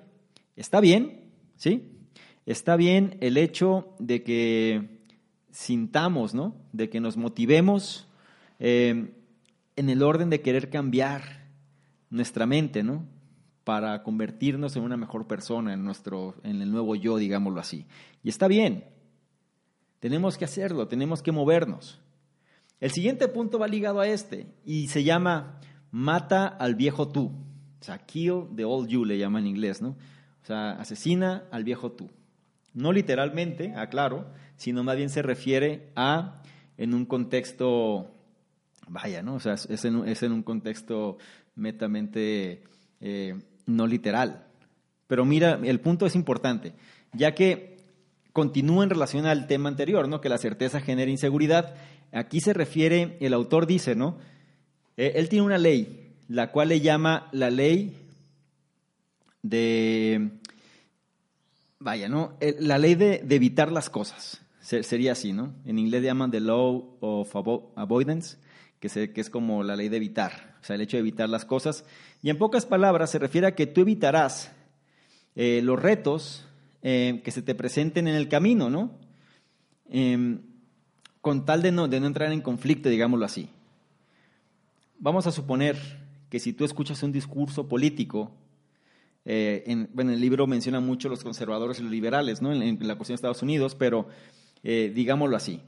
Está bien, ¿sí? Está bien el hecho de que sintamos, ¿no? De que nos motivemos eh, en el orden de querer cambiar nuestra mente, ¿no? Para convertirnos en una mejor persona, en, nuestro, en el nuevo yo, digámoslo así. Y está bien, tenemos que hacerlo, tenemos que movernos. El siguiente punto va ligado a este y se llama mata al viejo tú. O sea, kill the old you le llama en inglés, ¿no? O sea, asesina al viejo tú. No literalmente, aclaro, sino más bien se refiere a en un contexto, vaya, ¿no? O sea, es en, un contexto metamente eh, no literal. Pero mira, el punto es importante, ya que continúa en relación al tema anterior, ¿no? Que la certeza genera inseguridad. Aquí se refiere, el autor dice, ¿no? Eh, él tiene una ley, la cual le llama la ley de, vaya, ¿no? La ley de, evitar las cosas. Sería así, ¿no? En inglés llaman the law of avoidance, que, que es como la ley de evitar, o sea, el hecho de evitar las cosas. Y en pocas palabras se refiere a que tú evitarás eh, los retos eh, que se te presenten en el camino, ¿no? Em, con tal de no, de no entrar en conflicto, digámoslo así. Vamos a suponer que si tú escuchas un discurso político, eh, en, bueno, el libro menciona mucho los conservadores y los liberales, ¿no? En, la cuestión de Estados Unidos, pero digámoslo así.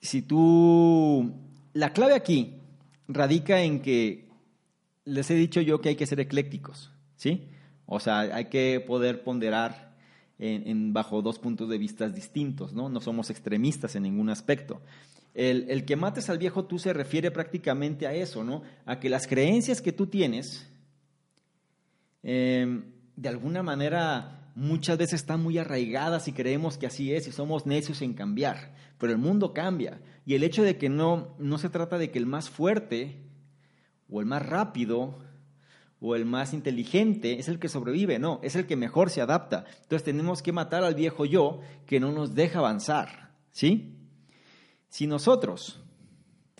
Si tú. La clave aquí radica en que les he dicho yo que hay que ser eclécticos, ¿sí? O sea, hay que poder ponderar en, bajo dos puntos de vista distintos, ¿no? No somos extremistas en ningún aspecto. El, que mates al viejo tú se refiere prácticamente a eso, ¿no? A que las creencias que tú tienes, em, de alguna manera, muchas veces están muy arraigadas y creemos que así es y somos necios en cambiar. Pero el mundo cambia. Y el hecho de que no, no se trata de que el más fuerte o el más rápido o el más inteligente es el que sobrevive, no, es el que mejor se adapta. Entonces tenemos que matar al viejo yo que no nos deja avanzar, ¿sí? Si nosotros,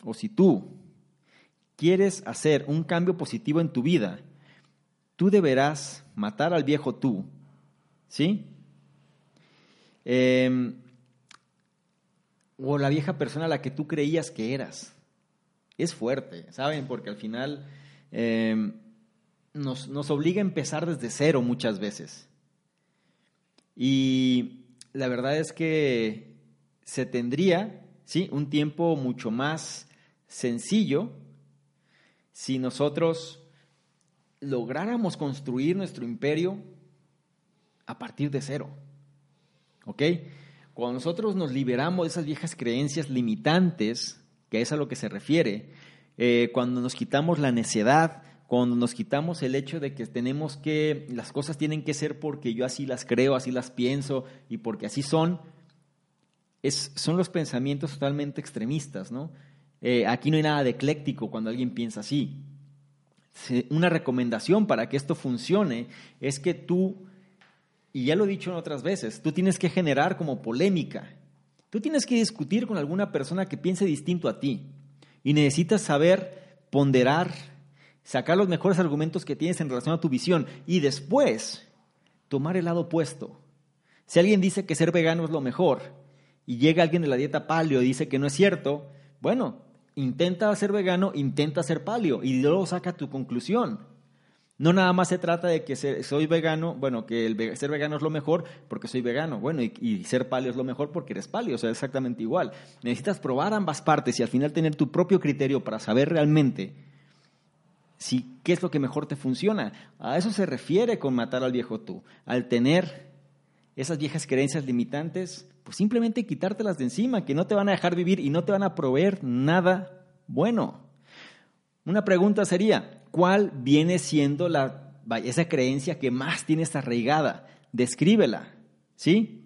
o si tú, quieres hacer un cambio positivo en tu vida, tú deberás matar al viejo tú, ¿sí? Em, o la vieja persona a la que tú creías que eras. Es fuerte, ¿saben? Porque al final... Em, nos, obliga a empezar desde cero muchas veces. Y la verdad es que se tendría ¿sí? un tiempo mucho más sencillo si nosotros lográramos construir nuestro imperio a partir de cero. ¿Ok? Cuando nosotros nos liberamos de esas viejas creencias limitantes, es a lo que se refiere, eh, cuando nos quitamos la necedad, cuando nos quitamos el hecho de que tenemos que, las cosas tienen que ser porque yo así las creo, así las pienso y porque así son, son los pensamientos totalmente extremistas, ¿no? Eh, aquí no hay nada de ecléctico cuando alguien piensa así. Una recomendación para que esto funcione es que tú, y ya lo he dicho en otras veces, tú tienes que generar como polémica. Tú tienes que discutir con alguna persona que piense distinto a ti y necesitas saber ponderar sacar los mejores argumentos que tienes en relación a tu visión y después tomar el lado opuesto. Si alguien dice que ser vegano es lo mejor y llega alguien de la dieta paleo y dice que no es cierto, bueno, intenta ser vegano, intenta ser paleo y luego saca tu conclusión. No nada más se trata de que soy vegano, bueno, que el ser vegano es lo mejor porque soy vegano, bueno, y, ser paleo es lo mejor porque eres paleo, o sea, exactamente igual. Necesitas probar ambas partes y al final tener tu propio criterio para saber realmente si qué es lo que mejor te funciona. A eso se refiere con matar al viejo tú, al tener esas viejas creencias limitantes, pues simplemente quitártelas de encima, que no te van a dejar vivir y no te van a proveer nada bueno. Una pregunta sería, ¿cuál viene siendo la, esa creencia que más tienes arraigada? Descríbela, ¿sí?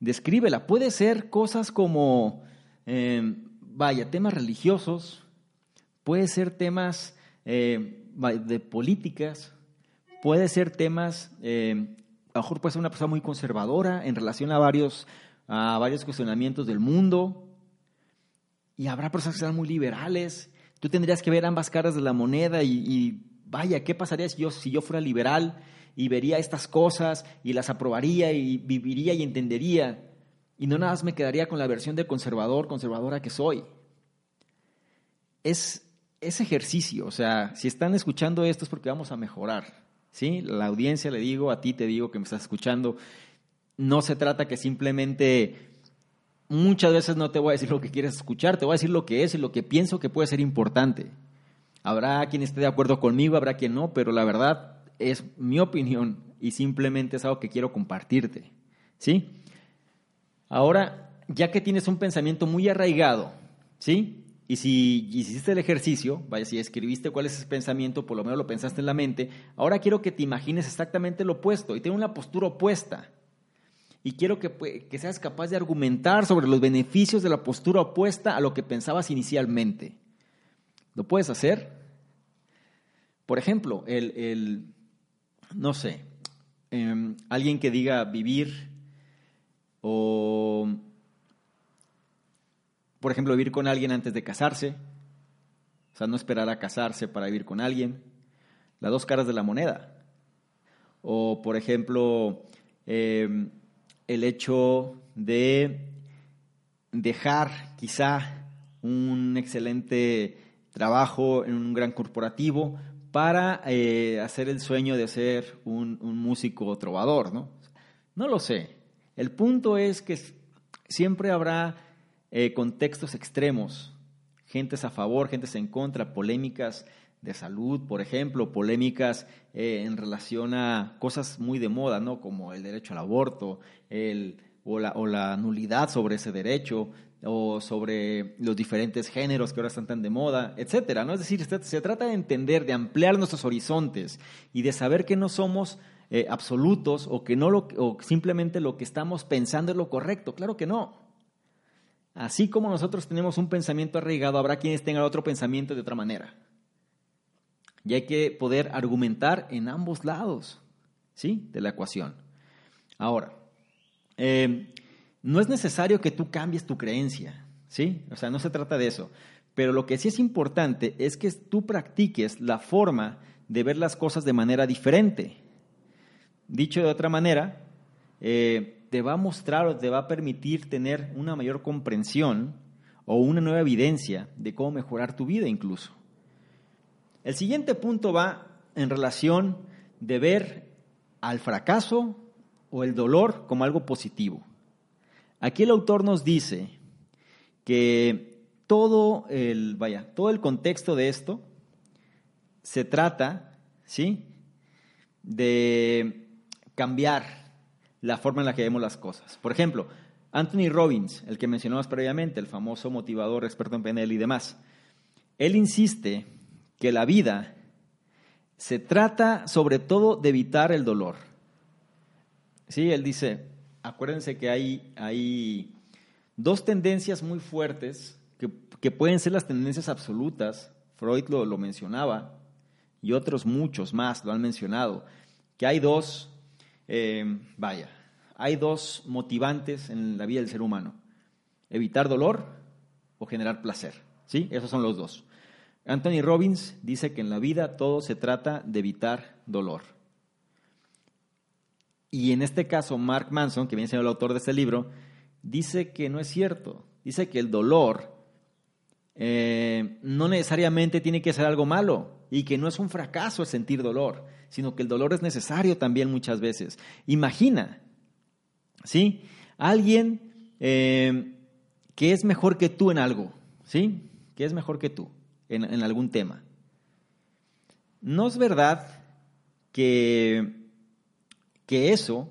Descríbela. Puede ser cosas como, eh, vaya, temas religiosos, puede ser temas eh, de políticas, puede ser temas, eh, a lo mejor puede ser una persona muy conservadora en relación a varios, a varios cuestionamientos del mundo, y habrá personas que sean muy liberales. Tú tendrías que ver ambas caras de la moneda y, vaya, ¿qué pasaría si yo, si yo fuera liberal y vería estas cosas y las aprobaría y viviría y entendería? Y no nada más me quedaría con la versión de conservador, conservadora que soy. Es ese ejercicio, o sea, si están escuchando esto es porque vamos a mejorar, ¿sí? La audiencia le digo, a ti te digo que me estás escuchando, no se trata que simplemente muchas veces no te voy a decir lo que quieres escuchar, te voy a decir lo que es y lo que pienso que puede ser importante. Habrá quien esté de acuerdo conmigo, habrá quien no, pero la verdad es mi opinión y simplemente es algo que quiero compartirte. ¿Sí? Ahora, ya que tienes un pensamiento muy arraigado, ¿sí? Y si hiciste el ejercicio, vaya, si escribiste cuál es ese pensamiento, por lo menos lo pensaste en la mente, ahora quiero que te imagines exactamente lo opuesto y tenga una postura opuesta. Y quiero que, que seas capaz de argumentar sobre los beneficios de la postura opuesta a lo que pensabas inicialmente. ¿Lo puedes hacer? Por ejemplo, el, el no sé, em, alguien que diga vivir o por ejemplo, vivir con alguien antes de casarse, o sea, no esperar a casarse para vivir con alguien, las dos caras de la moneda. O, por ejemplo, em, el hecho de dejar quizá un excelente trabajo en un gran corporativo para eh, hacer el sueño de ser un, músico trovador, ¿no? No lo sé. El punto es que siempre habrá eh, contextos extremos, gentes a favor, gentes en contra, polémicas de salud, por ejemplo, polémicas eh, en relación a cosas muy de moda, ¿no? Como el derecho al aborto, el, o, la, o la nulidad sobre ese derecho, o sobre los diferentes géneros que ahora están tan de moda, etcétera, ¿no? Es decir, se trata de entender, de ampliar nuestros horizontes y de saber que no somos eh, absolutos o que no lo, o simplemente lo que estamos pensando es lo correcto. Claro que no. Así como nosotros tenemos un pensamiento arraigado, habrá quienes tengan otro pensamiento de otra manera. Y hay que poder argumentar en ambos lados ¿sí? de la ecuación. Ahora, eh, no es necesario que tú cambies tu creencia, ¿sí? O sea, no se trata de eso. Pero lo que sí es importante es que tú practiques la forma de ver las cosas de manera diferente. Dicho de otra manera, eh, te va a mostrar o te va a permitir tener una mayor comprensión o una nueva evidencia de cómo mejorar tu vida incluso. El siguiente punto va en relación de ver al fracaso o el dolor como algo positivo. Aquí el autor nos dice que todo el, vaya, todo el contexto de esto se trata, ¿sí? de cambiar la forma en la que vemos las cosas. Por ejemplo, Anthony Robbins, el que mencionamos previamente, el famoso motivador, experto en PNL y demás, él insiste que la vida se trata sobre todo de evitar el dolor. Sí, él dice, acuérdense que hay, hay dos tendencias muy fuertes que, que, pueden ser las tendencias absolutas, Freud lo, lo mencionaba, y otros muchos más lo han mencionado, que hay dos eh, vaya, hay dos motivantes en la vida del ser humano, evitar dolor o generar placer. ¿Sí? Esos son los dos. Anthony Robbins dice que en la vida todo se trata de evitar dolor. Y en este caso, Mark Manson, que viene siendo el autor de este libro, dice que no es cierto. Dice que el dolor eh, no necesariamente tiene que ser algo malo y que no es un fracaso el sentir dolor, sino que el dolor es necesario también muchas veces. Imagina, ¿sí? Alguien eh, que es mejor que tú en algo, ¿sí? Que es mejor que tú en, algún tema. ¿No es verdad que, que eso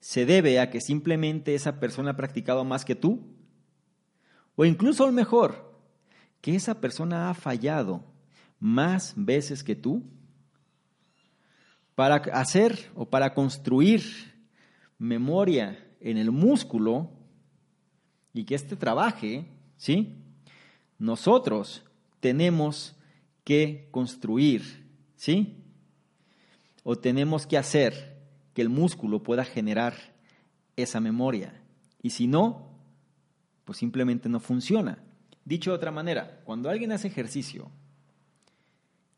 se debe a que simplemente esa persona ha practicado más que tú? O incluso lo mejor, que esa persona ha fallado más veces que tú para hacer o para construir memoria en el músculo y que éste trabaje, ¿sí? Nosotros tenemos que construir, ¿sí? O tenemos que hacer que el músculo pueda generar esa memoria. Y si no, pues simplemente no funciona. Dicho de otra manera, cuando alguien hace ejercicio,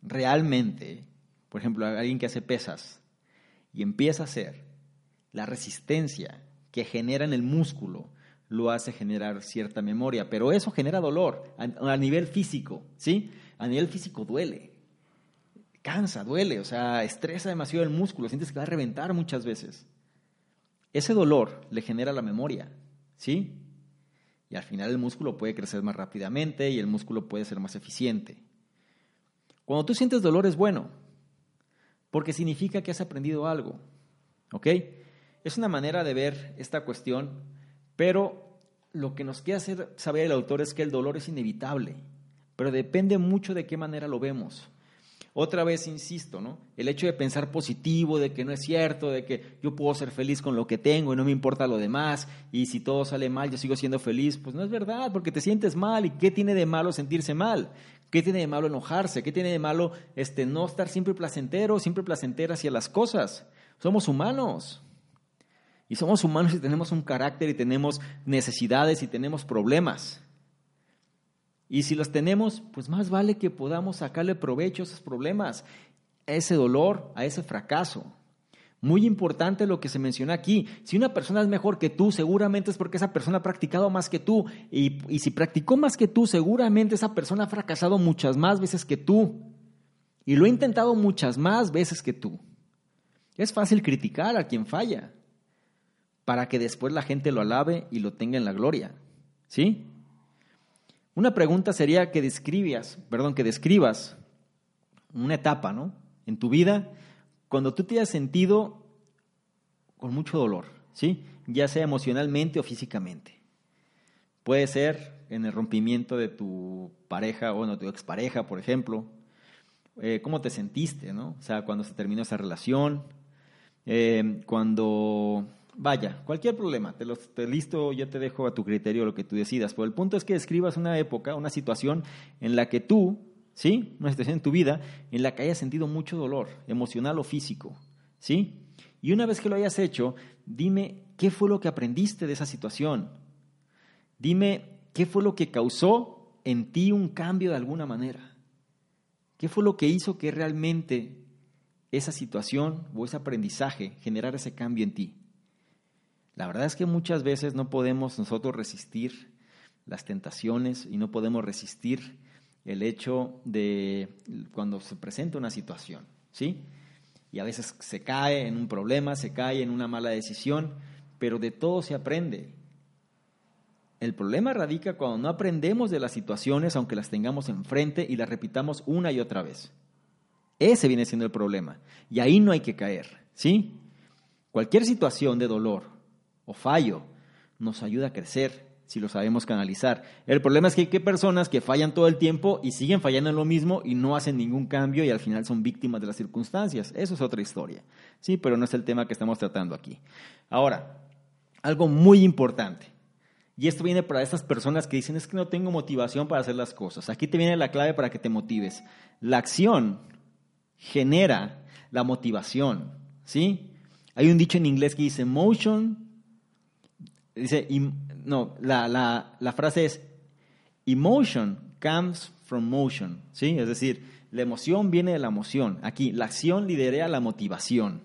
realmente, por ejemplo, alguien que hace pesas y empieza a hacer, la resistencia que genera en el músculo lo hace generar cierta memoria, pero eso genera dolor a, nivel físico, ¿sí? A nivel físico duele. cansa, duele, o sea, estresa demasiado el músculo, sientes que va a reventar muchas veces. Ese dolor le genera la memoria, ¿sí? Y al final el músculo puede crecer más rápidamente y el músculo puede ser más eficiente. Cuando tú sientes dolor es bueno, porque significa que has aprendido algo, ¿ok? Es una manera de ver esta cuestión, pero lo que nos quiere hacer saber el autor es que el dolor es inevitable, pero depende mucho de qué manera lo vemos. Otra vez insisto, ¿no? El hecho de pensar positivo, de que no es cierto, de que yo puedo ser feliz con lo que tengo y no me importa lo demás, y si todo sale mal yo sigo siendo feliz, pues no es verdad, porque te sientes mal, ¿y qué tiene de malo sentirse mal? ¿Qué tiene de malo enojarse? ¿Qué tiene de malo este, no estar siempre placentero, siempre placentera hacia las cosas? Somos humanos. Y somos humanos y tenemos un carácter y tenemos necesidades y tenemos problemas. Y si los tenemos, pues más vale que podamos sacarle provecho a esos problemas, a ese dolor, a ese fracaso. Muy importante lo que se menciona aquí. Si una persona es mejor que tú, seguramente es porque esa persona ha practicado más que tú. Y, y, si practicó más que tú, seguramente esa persona ha fracasado muchas más veces que tú. Y lo ha intentado muchas más veces que tú. Es fácil criticar a quien falla para que después la gente lo alabe y lo tenga en la gloria. ¿Sí? Una pregunta sería que describas, perdón, que describas una etapa, ¿no? En tu vida cuando tú te has sentido con mucho dolor, ¿sí? Ya sea emocionalmente o físicamente. Puede ser en el rompimiento de tu pareja o de tu expareja, por ejemplo. Eh, ¿Cómo te sentiste, no? O sea, cuando se terminó esa relación, eh, cuando Vaya, cualquier problema, te, lo, te listo, yo te dejo a tu criterio lo que tú decidas. Pero el punto es que describas una época, una situación en la que tú, ¿sí? Una situación en tu vida en la que hayas sentido mucho dolor, emocional o físico, ¿sí? Y una vez que lo hayas hecho, dime qué fue lo que aprendiste de esa situación. Dime qué fue lo que causó en ti un cambio de alguna manera. ¿Qué fue lo que hizo que realmente esa situación o ese aprendizaje generara ese cambio en ti? La verdad es que muchas veces no podemos nosotros resistir las tentaciones y no podemos resistir el hecho de cuando se presenta una situación, ¿sí? Y a veces se cae en un problema, se cae en una mala decisión, pero de todo se aprende. El problema radica cuando no aprendemos de las situaciones aunque las tengamos enfrente y las repitamos una y otra vez. Ese viene siendo el problema. Y ahí no hay que caer, ¿sí? Cualquier situación de dolor, o fallo nos ayuda a crecer si lo sabemos canalizar. El problema es que hay personas que fallan todo el tiempo y siguen fallando en lo mismo y no hacen ningún cambio y al final son víctimas de las circunstancias. Eso es otra historia. Sí, pero no es el tema que estamos tratando aquí. Ahora, algo muy importante. Y esto viene para esas personas que dicen, es que no tengo motivación para hacer las cosas. Aquí te viene la clave para que te motives. La acción genera la motivación, ¿sí? Hay un dicho en inglés que dice, motion Dice, no, la, la, la, frase es, emotion comes from motion, ¿sí? Es decir, la emoción viene de la emoción. Aquí, la acción lidera la motivación.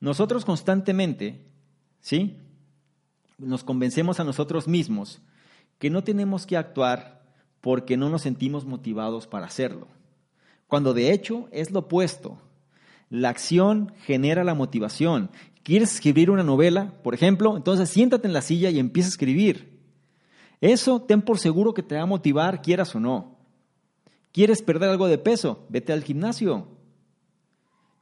Nosotros constantemente, ¿sí? Nos convencemos a nosotros mismos que no tenemos que actuar porque no nos sentimos motivados para hacerlo. Cuando de hecho es lo opuesto. La acción genera la motivación ¿Quieres escribir una novela, por ejemplo? Entonces siéntate en la silla y empieza a escribir. Eso ten por seguro que te va a motivar, quieras o no. ¿Quieres perder algo de peso? Vete al gimnasio.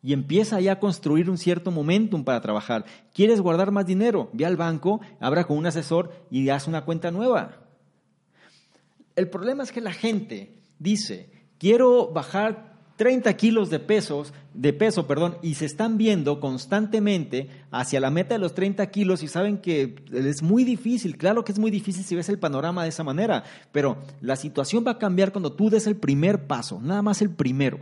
Y empieza ya a construir un cierto momentum para trabajar. ¿Quieres guardar más dinero? Ve al banco, abra con un asesor y haz una cuenta nueva. El problema es que la gente dice, quiero bajar 30 kilos de pesos, de peso, perdón, y se están viendo constantemente hacia la meta de los 30 kilos y saben que es muy difícil, claro que es muy difícil si ves el panorama de esa manera, pero la situación va a cambiar cuando tú des el primer paso, nada más el primero.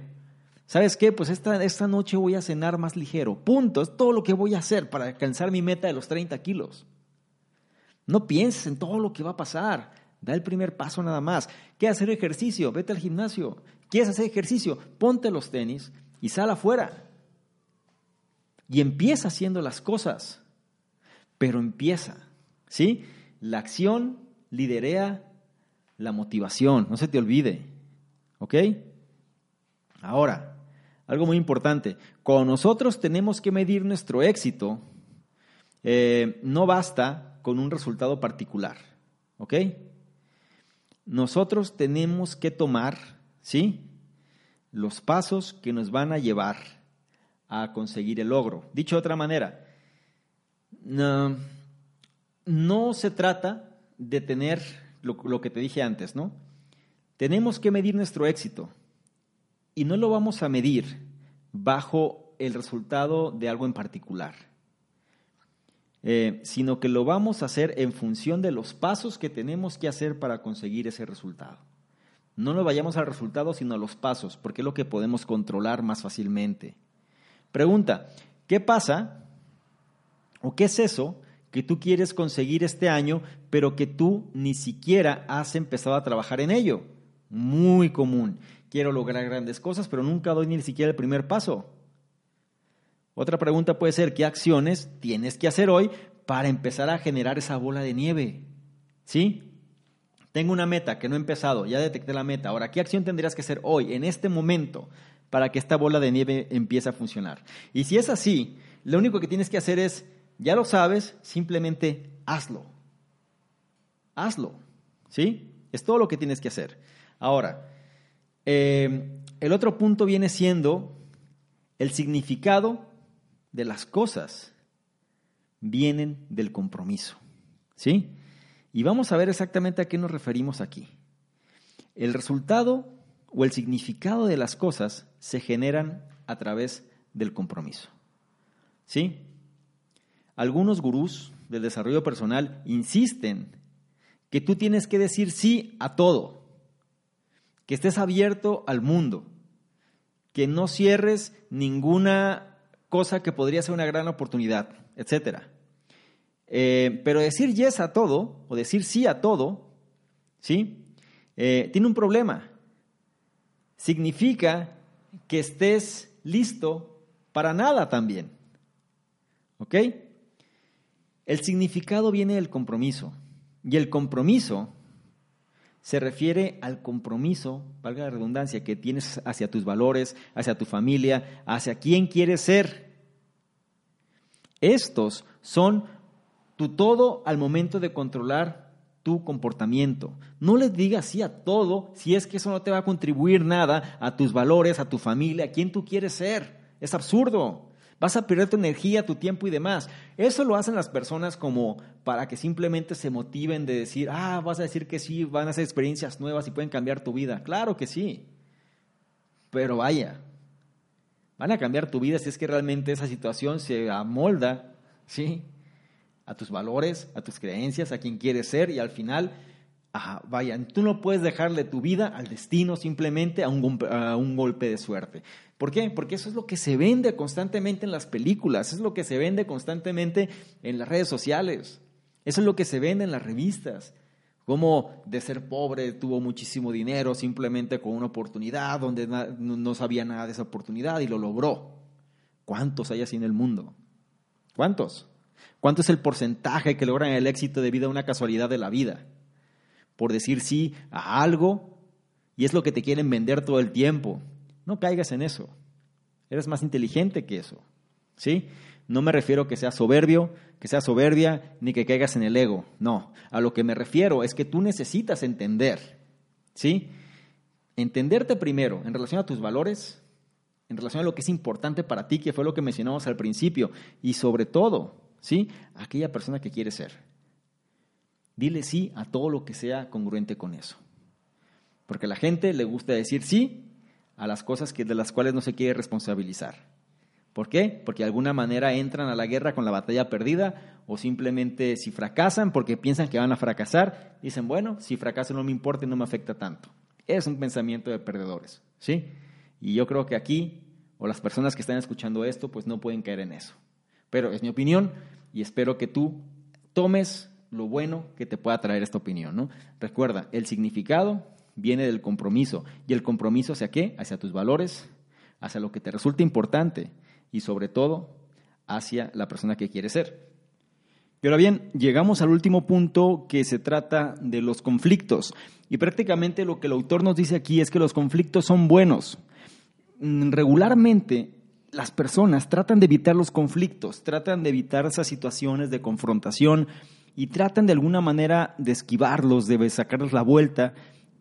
¿Sabes qué? Pues esta, esta noche voy a cenar más ligero. Punto. Es todo lo que voy a hacer para alcanzar mi meta de los 30 kilos. No pienses en todo lo que va a pasar. Da el primer paso nada más. ¿Qué hacer ejercicio? Vete al gimnasio. ¿Quieres hacer ejercicio? Ponte los tenis y sal afuera. Y empieza haciendo las cosas. Pero empieza. ¿Sí? La acción liderea la motivación. No se te olvide. ¿Ok? Ahora, algo muy importante. Cuando nosotros tenemos que medir nuestro éxito, eh, no basta con un resultado particular, ¿ok? Nosotros tenemos que tomar, ¿sí? Los pasos que nos van a llevar a conseguir el logro. Dicho de otra manera, no, no se trata de tener lo, que te dije antes, ¿no? Tenemos que medir nuestro éxito y no lo vamos a medir bajo el resultado de algo en particular, eh, sino que lo vamos a hacer en función de los pasos que tenemos que hacer para conseguir ese resultado. No nos vayamos al resultado, sino a los pasos, porque es lo que podemos controlar más fácilmente. Pregunta, ¿qué pasa o qué es eso que tú quieres conseguir este año, pero que tú ni siquiera has empezado a trabajar en ello? Muy común. Quiero lograr grandes cosas, pero nunca doy ni siquiera el primer paso. Otra pregunta puede ser, ¿qué acciones tienes que hacer hoy para empezar a generar esa bola de nieve? ¿Sí? Tengo una meta que no he empezado, ya detecté la meta. Ahora, ¿qué acción tendrías que hacer hoy, en este momento, para que esta bola de nieve empiece a funcionar? Y si es así, lo único que tienes que hacer es, ya lo sabes, simplemente hazlo. Hazlo. ¿Sí? Es todo lo que tienes que hacer. Ahora, eh, el otro punto viene siendo el significado de las cosas vienen del compromiso. ¿Sí? Y vamos a ver exactamente a qué nos referimos aquí. El resultado o el significado de las cosas se generan a través del compromiso. ¿Sí? Algunos gurús del desarrollo personal insisten que tú tienes que decir sí a todo, que estés abierto al mundo, que no cierres ninguna cosa que podría ser una gran oportunidad, etc. Eh, pero decir yes a todo o decir sí a todo, ¿sí? Eh, tiene un problema. Significa que estés listo para nada también. ¿Ok? El significado viene del compromiso. Y el compromiso se refiere al compromiso, valga la redundancia, que tienes hacia tus valores, hacia tu familia, hacia quién quieres ser. Estos son tu todo al momento de controlar tu comportamiento. No les digas sí a todo si es que eso no te va a contribuir nada a tus valores, a tu familia, a quién tú quieres ser. Es absurdo. Vas a perder tu energía, tu tiempo y demás. Eso lo hacen las personas como para que simplemente se motiven de decir, ah, vas a decir que sí, van a hacer experiencias nuevas y pueden cambiar tu vida. Claro que sí. Pero vaya, van a cambiar tu vida si es que realmente esa situación se amolda, ¿sí? A tus valores, a tus creencias, a quien quieres ser y al final Ajá, vaya, tú no puedes dejarle tu vida al destino simplemente a un, a un, golpe de suerte. ¿Por qué? Porque eso es lo que se vende constantemente en las películas, es lo que se vende constantemente en las redes sociales, eso es lo que se vende en las revistas. Como de ser pobre tuvo muchísimo dinero simplemente con una oportunidad donde no sabía nada de esa oportunidad y lo logró. ¿Cuántos hay así en el mundo? ¿Cuántos? ¿Cuánto es el porcentaje que logran el éxito debido a una casualidad de la vida? por decir sí a algo y es lo que te quieren vender todo el tiempo. No caigas en eso. Eres más inteligente que eso. ¿Sí? No me refiero a que seas soberbio, que seas soberbia, ni que caigas en el ego. No. A lo que me refiero es que tú necesitas entender. ¿Sí? Entenderte primero en relación a tus valores, en relación a lo que es importante para ti, que fue lo que mencionamos al principio, y sobre todo, ¿sí? Aquella persona que quieres ser. Dile sí a todo lo que sea congruente con eso. Porque a la gente le gusta decir sí a las cosas que, de las cuales no se quiere responsabilizar. ¿Por qué? Porque de alguna manera entran a la guerra con la batalla perdida o simplemente si fracasan porque piensan que van a fracasar, dicen, bueno, si fracaso no me importa y no me afecta tanto. Es un pensamiento de perdedores, ¿sí? Y yo creo que aquí, o las personas que están escuchando esto, pues no pueden caer en eso. Pero es mi opinión y espero que tú tomes lo bueno que te pueda traer esta opinión, ¿no? Recuerda, el significado viene del compromiso. ¿Y el compromiso hacia qué? Hacia tus valores, hacia lo que te resulta importante y sobre todo hacia la persona que quieres ser. Y ahora bien, llegamos al último punto que se trata de los conflictos. Y prácticamente lo que el autor nos dice aquí es que los conflictos son buenos. mm, regularmente las personas tratan de evitar los conflictos, tratan de evitar esas situaciones de confrontación y tratan de alguna manera de esquivarlos, de sacarles la vuelta.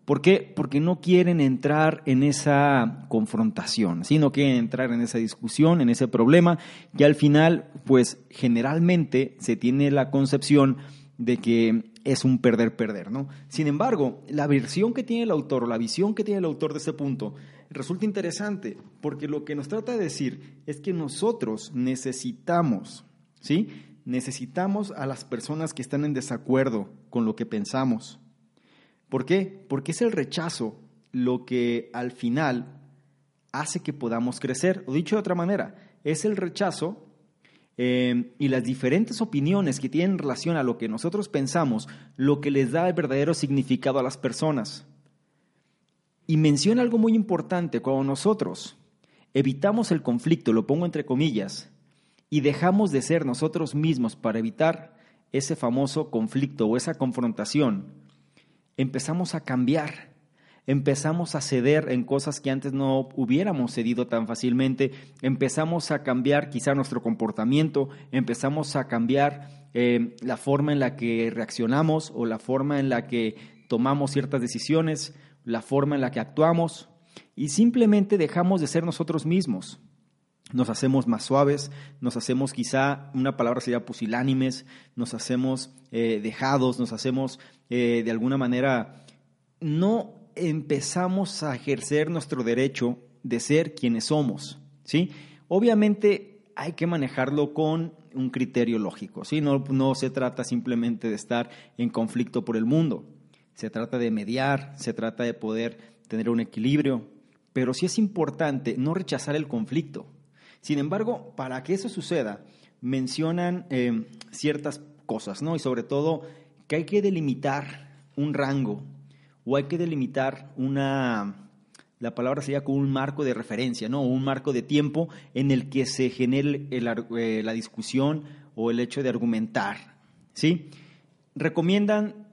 ¿Por qué? Porque no quieren entrar en esa confrontación, ¿sí? no quieren entrar en esa discusión, en ese problema, y al final, pues generalmente se tiene la concepción de que es un perder-perder, ¿no? Sin embargo, la versión que tiene el autor la visión que tiene el autor de ese punto resulta interesante, porque lo que nos trata de decir es que nosotros necesitamos, ¿sí? Necesitamos a las personas que están en desacuerdo con lo que pensamos. ¿Por qué? Porque es el rechazo lo que al final hace que podamos crecer. O dicho de otra manera, es el rechazo eh, y las diferentes opiniones que tienen relación a lo que nosotros pensamos, lo que les da el verdadero significado a las personas. Y menciona algo muy importante, cuando nosotros evitamos el conflicto, lo pongo entre comillas, y dejamos de ser nosotros mismos para evitar ese famoso conflicto o esa confrontación, empezamos a cambiar empezamos a ceder en cosas que antes no hubiéramos cedido tan fácilmente, empezamos a cambiar quizá nuestro comportamiento, empezamos a cambiar eh, la forma en la que reaccionamos o la forma en la que tomamos ciertas decisiones, la forma en la que actuamos y simplemente dejamos de ser nosotros mismos. Nos hacemos más suaves, nos hacemos quizá, una palabra sería pusilánimes, nos hacemos eh, dejados, nos hacemos eh, de alguna manera no empezamos a ejercer nuestro derecho de ser quienes somos, ¿sí? Obviamente hay que manejarlo con un criterio lógico, ¿sí? No, no se trata simplemente de estar en conflicto por el mundo, se trata de mediar, se trata de poder tener un equilibrio, pero sí es importante no rechazar el conflicto. Sin embargo, para que eso suceda, mencionan eh, ciertas cosas, ¿no? Y sobre todo que hay que delimitar un rango o hay que delimitar una, la palabra sería como un marco de referencia, ¿no? un marco de tiempo en el que se genere eh, la discusión o el hecho de argumentar, ¿sí? Recomiendan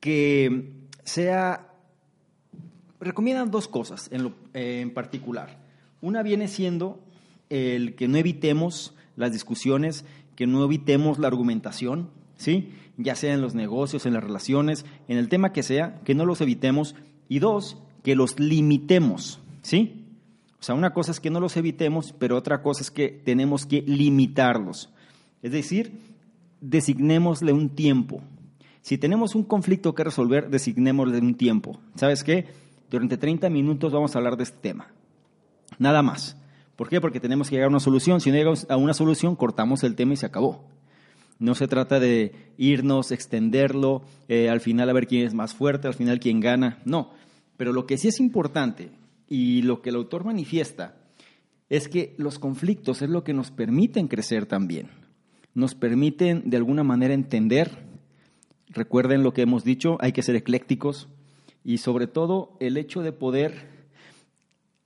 que sea, recomiendan dos cosas en, en particular. Una viene siendo el que no evitemos las discusiones, que no evitemos la argumentación, ¿sí? ya sea en los negocios, en las relaciones, en el tema que sea, que no los evitemos. Y dos, que los limitemos, ¿sí? O sea, una cosa es que no los evitemos, pero otra cosa es que tenemos que limitarlos. Es decir, designémosle un tiempo. Si tenemos un conflicto que resolver, designémosle un tiempo. ¿Sabes qué? Durante 30 minutos vamos a hablar de este tema. Nada más. ¿Por qué? Porque tenemos que llegar a una solución. Si no llegamos a una solución, cortamos el tema y se acabó. No se trata de irnos, extenderlo, eh, al final a ver quién es más fuerte, al final quién gana. No. Pero lo que sí es importante y lo que el autor manifiesta es que los conflictos es lo que nos permiten crecer también. Nos permiten de alguna manera entender. Recuerden lo que hemos dicho, hay que ser eclécticos y sobre todo el hecho de poder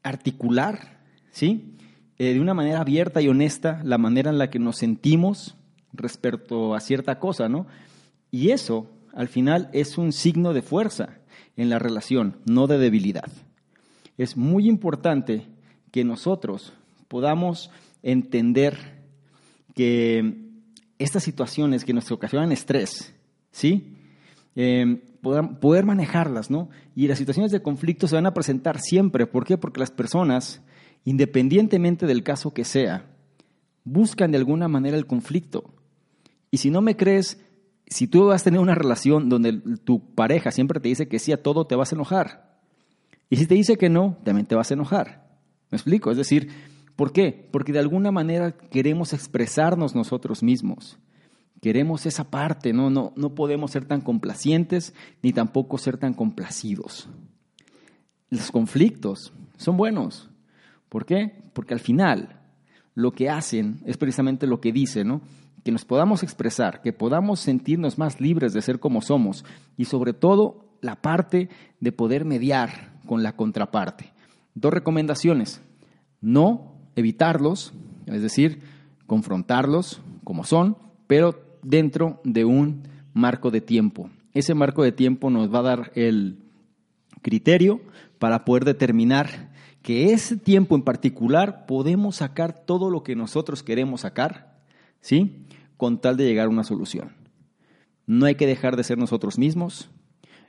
articular, ¿sí? Eh, de una manera abierta y honesta la manera en la que nos sentimos respecto a cierta cosa, ¿no? Y eso, al final, es un signo de fuerza en la relación, no de debilidad. Es muy importante que nosotros podamos entender que estas situaciones que nos ocasionan estrés, ¿sí? Eh, poder manejarlas, ¿no? Y las situaciones de conflicto se van a presentar siempre. ¿Por qué? Porque las personas, independientemente del caso que sea, buscan de alguna manera el conflicto. Y si no me crees, si tú vas a tener una relación donde tu pareja siempre te dice que sí a todo, te vas a enojar. Y si te dice que no, también te vas a enojar. ¿Me explico? Es decir, ¿por qué? Porque de alguna manera queremos expresarnos nosotros mismos. Queremos esa parte, no, no, no podemos ser tan complacientes ni tampoco ser tan complacidos. Los conflictos son buenos. ¿Por qué? Porque al final lo que hacen es precisamente lo que dice, ¿no? que nos podamos expresar, que podamos sentirnos más libres de ser como somos y sobre todo la parte de poder mediar con la contraparte. Dos recomendaciones. No evitarlos, es decir, confrontarlos como son, pero dentro de un marco de tiempo. Ese marco de tiempo nos va a dar el criterio para poder determinar que ese tiempo en particular podemos sacar todo lo que nosotros queremos sacar, ¿sí? Con tal de llegar a una solución. No hay que dejar de ser nosotros mismos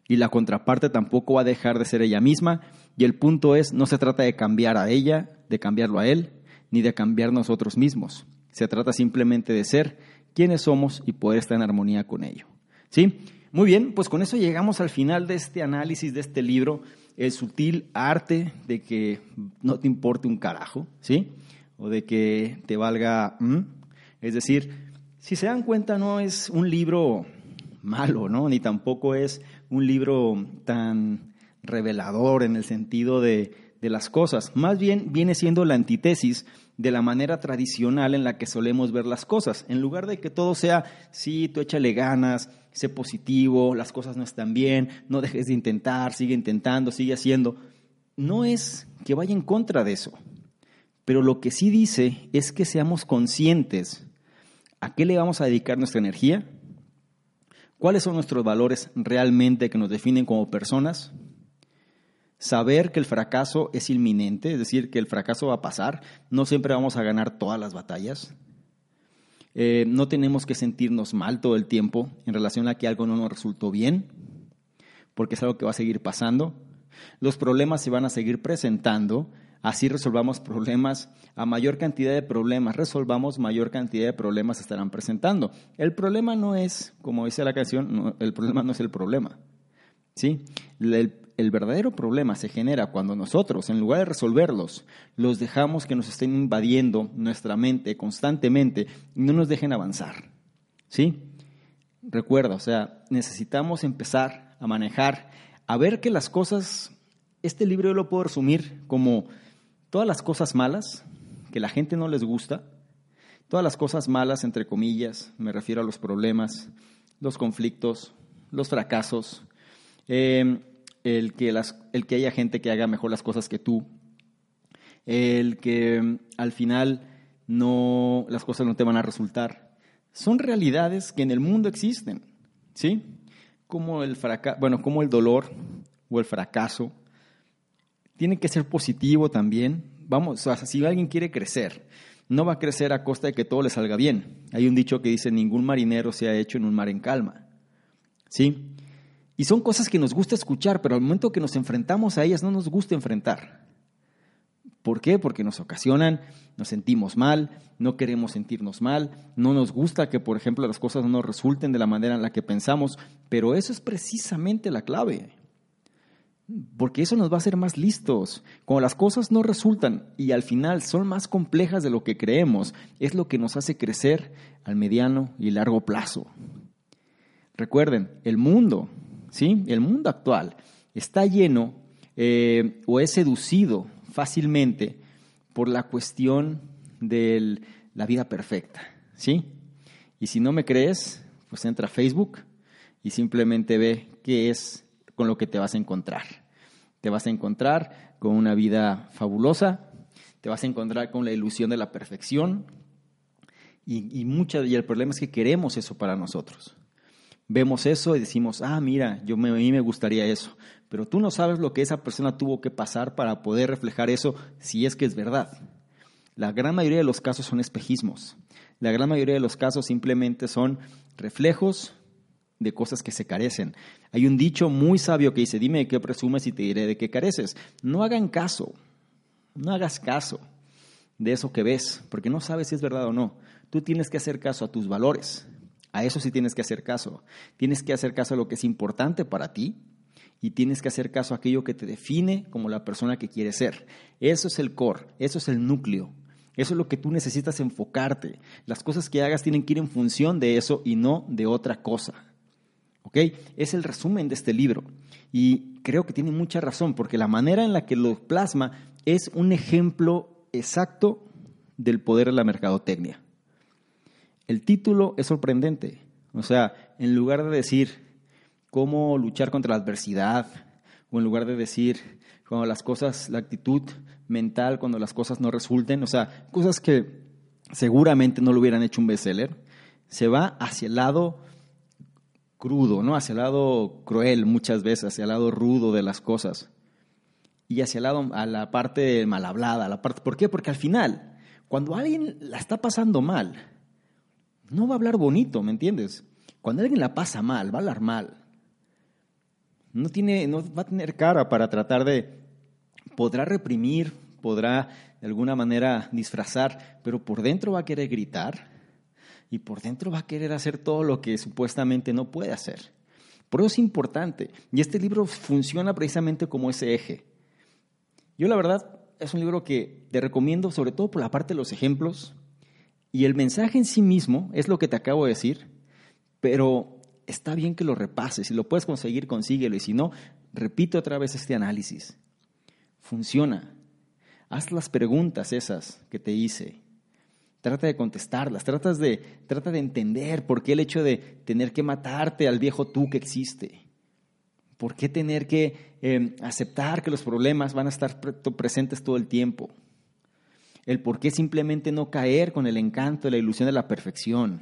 y la contraparte tampoco va a dejar de ser ella misma y el punto es, no se trata de cambiar a ella, de cambiarlo a él, ni de cambiar nosotros mismos. Se trata simplemente de ser quienes somos y poder estar en armonía con ello. ¿Sí? Muy bien, pues con eso llegamos al final de este análisis de este libro, El sutil arte de que no te importe un carajo, ¿sí? O de que te valga... Es decir, si se dan cuenta, no es un libro malo, ¿no? Ni tampoco es un libro tan revelador en el sentido de, de las cosas. Más bien viene siendo la antítesis de la manera tradicional en la que solemos ver las cosas. En lugar de que todo sea, sí, tú échale ganas, sé positivo, las cosas no están bien, no dejes de intentar, sigue intentando, sigue haciendo. No es que vaya en contra de eso, pero lo que sí dice es que seamos conscientes a qué le vamos a dedicar nuestra energía, cuáles son nuestros valores realmente que nos definen como personas, saber que el fracaso es inminente, es decir, que el fracaso va a pasar, no siempre vamos a ganar todas las batallas, eh, no tenemos que sentirnos mal todo el tiempo en relación a que algo no nos resultó bien, porque es algo que va a seguir pasando. Los problemas se van a seguir presentando, así resolvamos problemas, a mayor cantidad de problemas resolvamos, mayor cantidad de problemas estarán presentando. El problema no es, como dice la canción, el problema no es el problema. ¿sí? El, el verdadero problema se genera cuando nosotros, en lugar de resolverlos, los dejamos que nos estén invadiendo nuestra mente constantemente y no nos dejen avanzar. ¿Sí? Recuerda, o sea, necesitamos empezar a manejar, a ver que las cosas, este libro yo lo puedo resumir como todas las cosas malas que la gente no les gusta, todas las cosas malas, entre comillas, me refiero a los problemas, los conflictos, los fracasos, eh, el que, las, el que haya gente que haga mejor las cosas que tú, el que mm, al final no, las cosas no te van a resultar. Son realidades que en el mundo existen, ¿sí? Como el, bueno, como el dolor o el fracaso. Tiene que ser positivo también. Vamos, o sea, si alguien quiere crecer, no va a crecer a costa de que todo le salga bien. Hay un dicho que dice, ningún marinero se ha hecho en un mar en calma. ¿Sí? Y son cosas que nos gusta escuchar, pero al momento que nos enfrentamos a ellas no nos gusta enfrentar. ¿Por qué? Porque nos ocasionan, nos sentimos mal, no queremos sentirnos mal, no nos gusta que, por ejemplo, las cosas no resulten de la manera en la que pensamos, pero eso es precisamente la clave. Porque eso nos va a hacer más listos. Cuando las cosas no resultan y al final son más complejas de lo que creemos, es lo que nos hace crecer al mediano y largo plazo. Recuerden, el mundo ¿sí? El mundo actual está lleno eh, o es seducido fácilmente por la cuestión de la vida perfecta, ¿sí? Y si no me crees, pues entra a Facebook y simplemente ve qué es con lo que te vas a encontrar. Te vas a encontrar con una vida fabulosa, te vas a encontrar con la ilusión de la perfección y, y, y el problema es que queremos eso para nosotros vemos eso y decimos, ah, mira, yo me, a mí me gustaría eso. Pero tú no sabes lo que esa persona tuvo que pasar para poder reflejar eso si es que es verdad. La gran mayoría de los casos son espejismos. La gran mayoría de los casos simplemente son reflejos de cosas que se carecen. Hay un dicho muy sabio que dice, dime de qué presumes y te diré de qué careces. No hagan caso, no hagas caso de eso que ves, porque no sabes si es verdad o no. Tú tienes que hacer caso a tus valores, a eso sí tienes que hacer caso. Tienes que hacer caso a lo que es importante para ti y tienes que hacer caso a aquello que te define como la persona que quieres ser. Eso es el core, eso es el núcleo. Eso es lo que tú necesitas enfocarte. Las cosas que hagas tienen que ir en función de eso y no de otra cosa. ¿Ok? Es el resumen de este libro. Y creo que tiene mucha razón, porque la manera en la que lo plasma es un ejemplo exacto del poder de la mercadotecnia. El título es sorprendente. O sea, en lugar de decir cómo luchar contra la adversidad, o en lugar de decir cuando las cosas, la actitud mental, cuando las cosas no resulten, o sea, cosas que seguramente no lo hubieran hecho un bestseller, se va hacia el lado crudo, ¿no? Hacia el lado cruel muchas veces, hacia el lado rudo de las cosas. y hacia el lado, a la parte mal hablada, la parte, ¿por qué? Porque al final, cuando alguien la está pasando mal, no va a hablar bonito, ¿me entiendes? Cuando alguien la pasa mal, va a hablar mal. No, tiene, no va a tener cara para tratar de, podrá reprimir, podrá de alguna manera disfrazar, pero por dentro va a querer gritar y por dentro va a querer hacer todo lo que supuestamente no puede hacer. Por eso es importante. Y este libro funciona precisamente como ese eje. Yo la verdad es un libro que te recomiendo sobre todo por la parte de los ejemplos y el mensaje en sí mismo es lo que te acabo de decir, pero está bien que lo repases. Si lo puedes conseguir, consíguelo. Y si no, repite otra vez este análisis. Funciona. Haz las preguntas esas que te hice. Trata de contestarlas, de, trata de entender por qué el hecho de tener que matarte al viejo tú que existe. ¿Por qué tener que eh, aceptar que los problemas van a estar presentes todo el tiempo? El por qué simplemente no caer con el encanto, la ilusión de la perfección.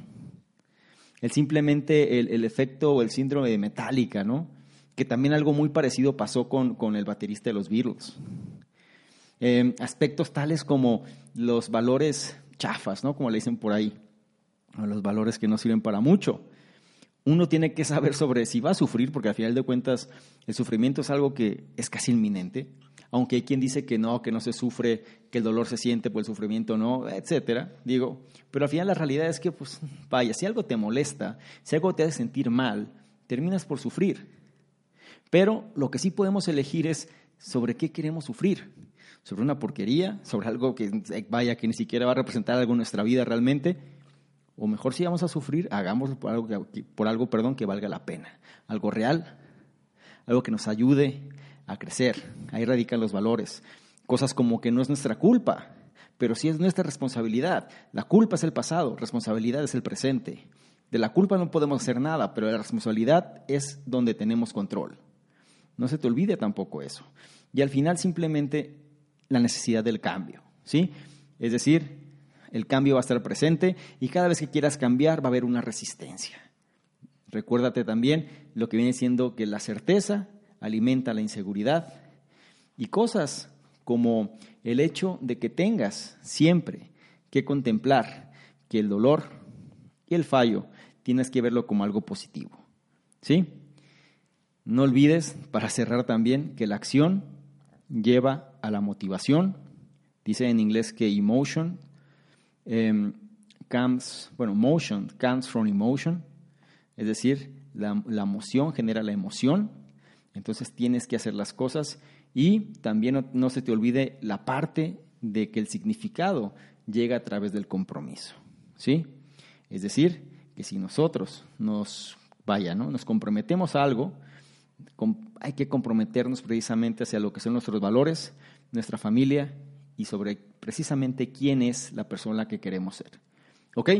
El simplemente el, el efecto o el síndrome de Metallica, ¿no? Que también algo muy parecido pasó con, con el baterista de los Beatles. Eh, aspectos tales como los valores chafas, ¿no? Como le dicen por ahí, los valores que no sirven para mucho. Uno tiene que saber sobre si va a sufrir, porque al final de cuentas el sufrimiento es algo que es casi inminente, aunque hay quien dice que no, que no se sufre, que el dolor se siente por el sufrimiento no, etcétera, digo, pero al final la realidad es que, pues, vaya, si algo te molesta, si algo te hace sentir mal, terminas por sufrir. Pero lo que sí podemos elegir es sobre qué queremos sufrir sobre una porquería, sobre algo que vaya que ni siquiera va a representar algo en nuestra vida realmente, o mejor si vamos a sufrir, hagámoslo por algo, por algo perdón, que valga la pena, algo real, algo que nos ayude a crecer. Ahí radican los valores. Cosas como que no es nuestra culpa, pero sí es nuestra responsabilidad. La culpa es el pasado, responsabilidad es el presente. De la culpa no podemos hacer nada, pero la responsabilidad es donde tenemos control. No se te olvide tampoco eso. Y al final simplemente la necesidad del cambio, ¿sí? Es decir, el cambio va a estar presente y cada vez que quieras cambiar va a haber una resistencia. Recuérdate también lo que viene siendo que la certeza alimenta la inseguridad y cosas como el hecho de que tengas siempre que contemplar que el dolor y el fallo tienes que verlo como algo positivo. ¿Sí? No olvides, para cerrar también, que la acción lleva a la motivación. Dice en inglés que emotion em, comes, bueno, motion comes from emotion, es decir, la, la emoción genera la emoción, entonces tienes que hacer las cosas y también no, se te olvide la parte de que el significado llega a través del compromiso, ¿sí? Es decir, que si nosotros nos, vaya, ¿no? nos comprometemos a algo, hay que comprometernos precisamente hacia lo que son nuestros valores, nuestra familia y sobre precisamente quién es la persona que queremos ser. ¿Ok?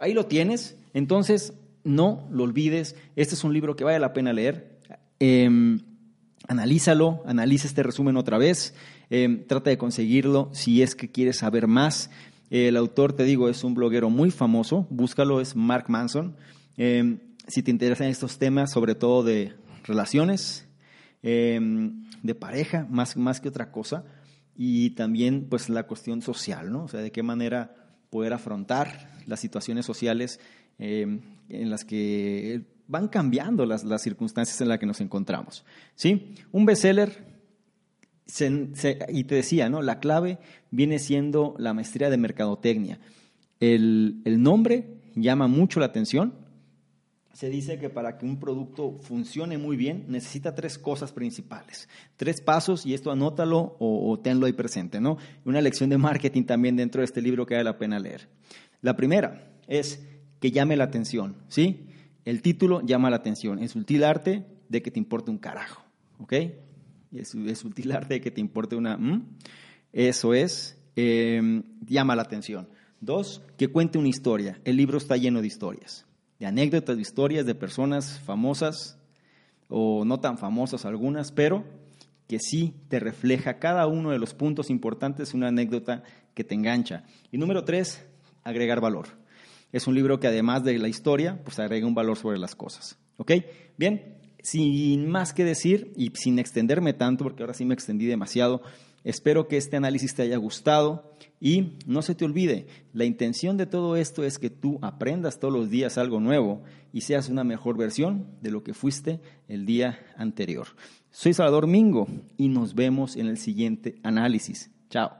Ahí lo tienes. Entonces, no lo olvides. Este es un libro que vale la pena leer. Em, analízalo, analiza este resumen otra vez. Em, trata de conseguirlo si es que quieres saber más. el autor, te digo, es un bloguero muy famoso. Búscalo, es Mark Manson. Em, si te interesan estos temas, sobre todo de relaciones, de pareja, más, más que otra cosa, y también pues la cuestión social, ¿no? O sea, de qué manera poder afrontar las situaciones sociales en las que van cambiando las, las, circunstancias en las que nos encontramos. ¿Sí? Un bestseller, y te decía, ¿no? La clave viene siendo la maestría de mercadotecnia. El, el nombre llama mucho la atención, se dice que para que un producto funcione muy bien necesita tres cosas principales, tres pasos y esto anótalo o, tenlo ahí presente, ¿no? Una lección de marketing también dentro de este libro que vale la pena leer. La primera es que llame la atención, ¿sí? El título llama la atención, es sutil arte de que te importe un carajo, ¿ok? Es, sutil arte de que te importe una... Eso es, em, llama la atención. Dos, que cuente una historia. El libro está lleno de historias de anécdotas, de historias de personas famosas o no tan famosas algunas, pero que sí te refleja cada uno de los puntos importantes, una anécdota que te engancha. Y número tres, agregar valor. Es un libro que además de la historia, pues agrega un valor sobre las cosas. ¿Ok? Bien, sin más que decir y sin extenderme tanto, porque ahora sí me extendí demasiado, espero que este análisis te haya gustado y no se te olvide, la intención de todo esto es que tú aprendas todos los días algo nuevo y seas una mejor versión de lo que fuiste el día anterior. Soy Salvador Mingo y nos vemos en el siguiente análisis. Chao.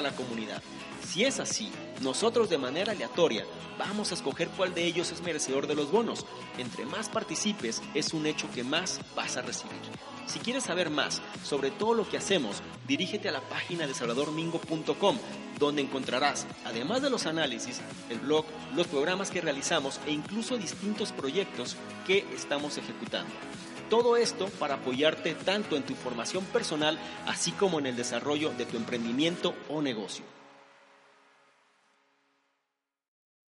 la comunidad. Si es así, nosotros de manera aleatoria vamos a escoger cuál de ellos es merecedor de los bonos. Entre más participes, es un hecho que más vas a recibir. Si quieres saber más sobre todo lo que hacemos, dirígete a la página de salvadormingo.com, donde encontrarás, además de los análisis, el blog, los programas que realizamos e incluso distintos proyectos que estamos ejecutando. Todo esto para apoyarte tanto en tu formación personal, así como en el desarrollo de tu emprendimiento o negocio.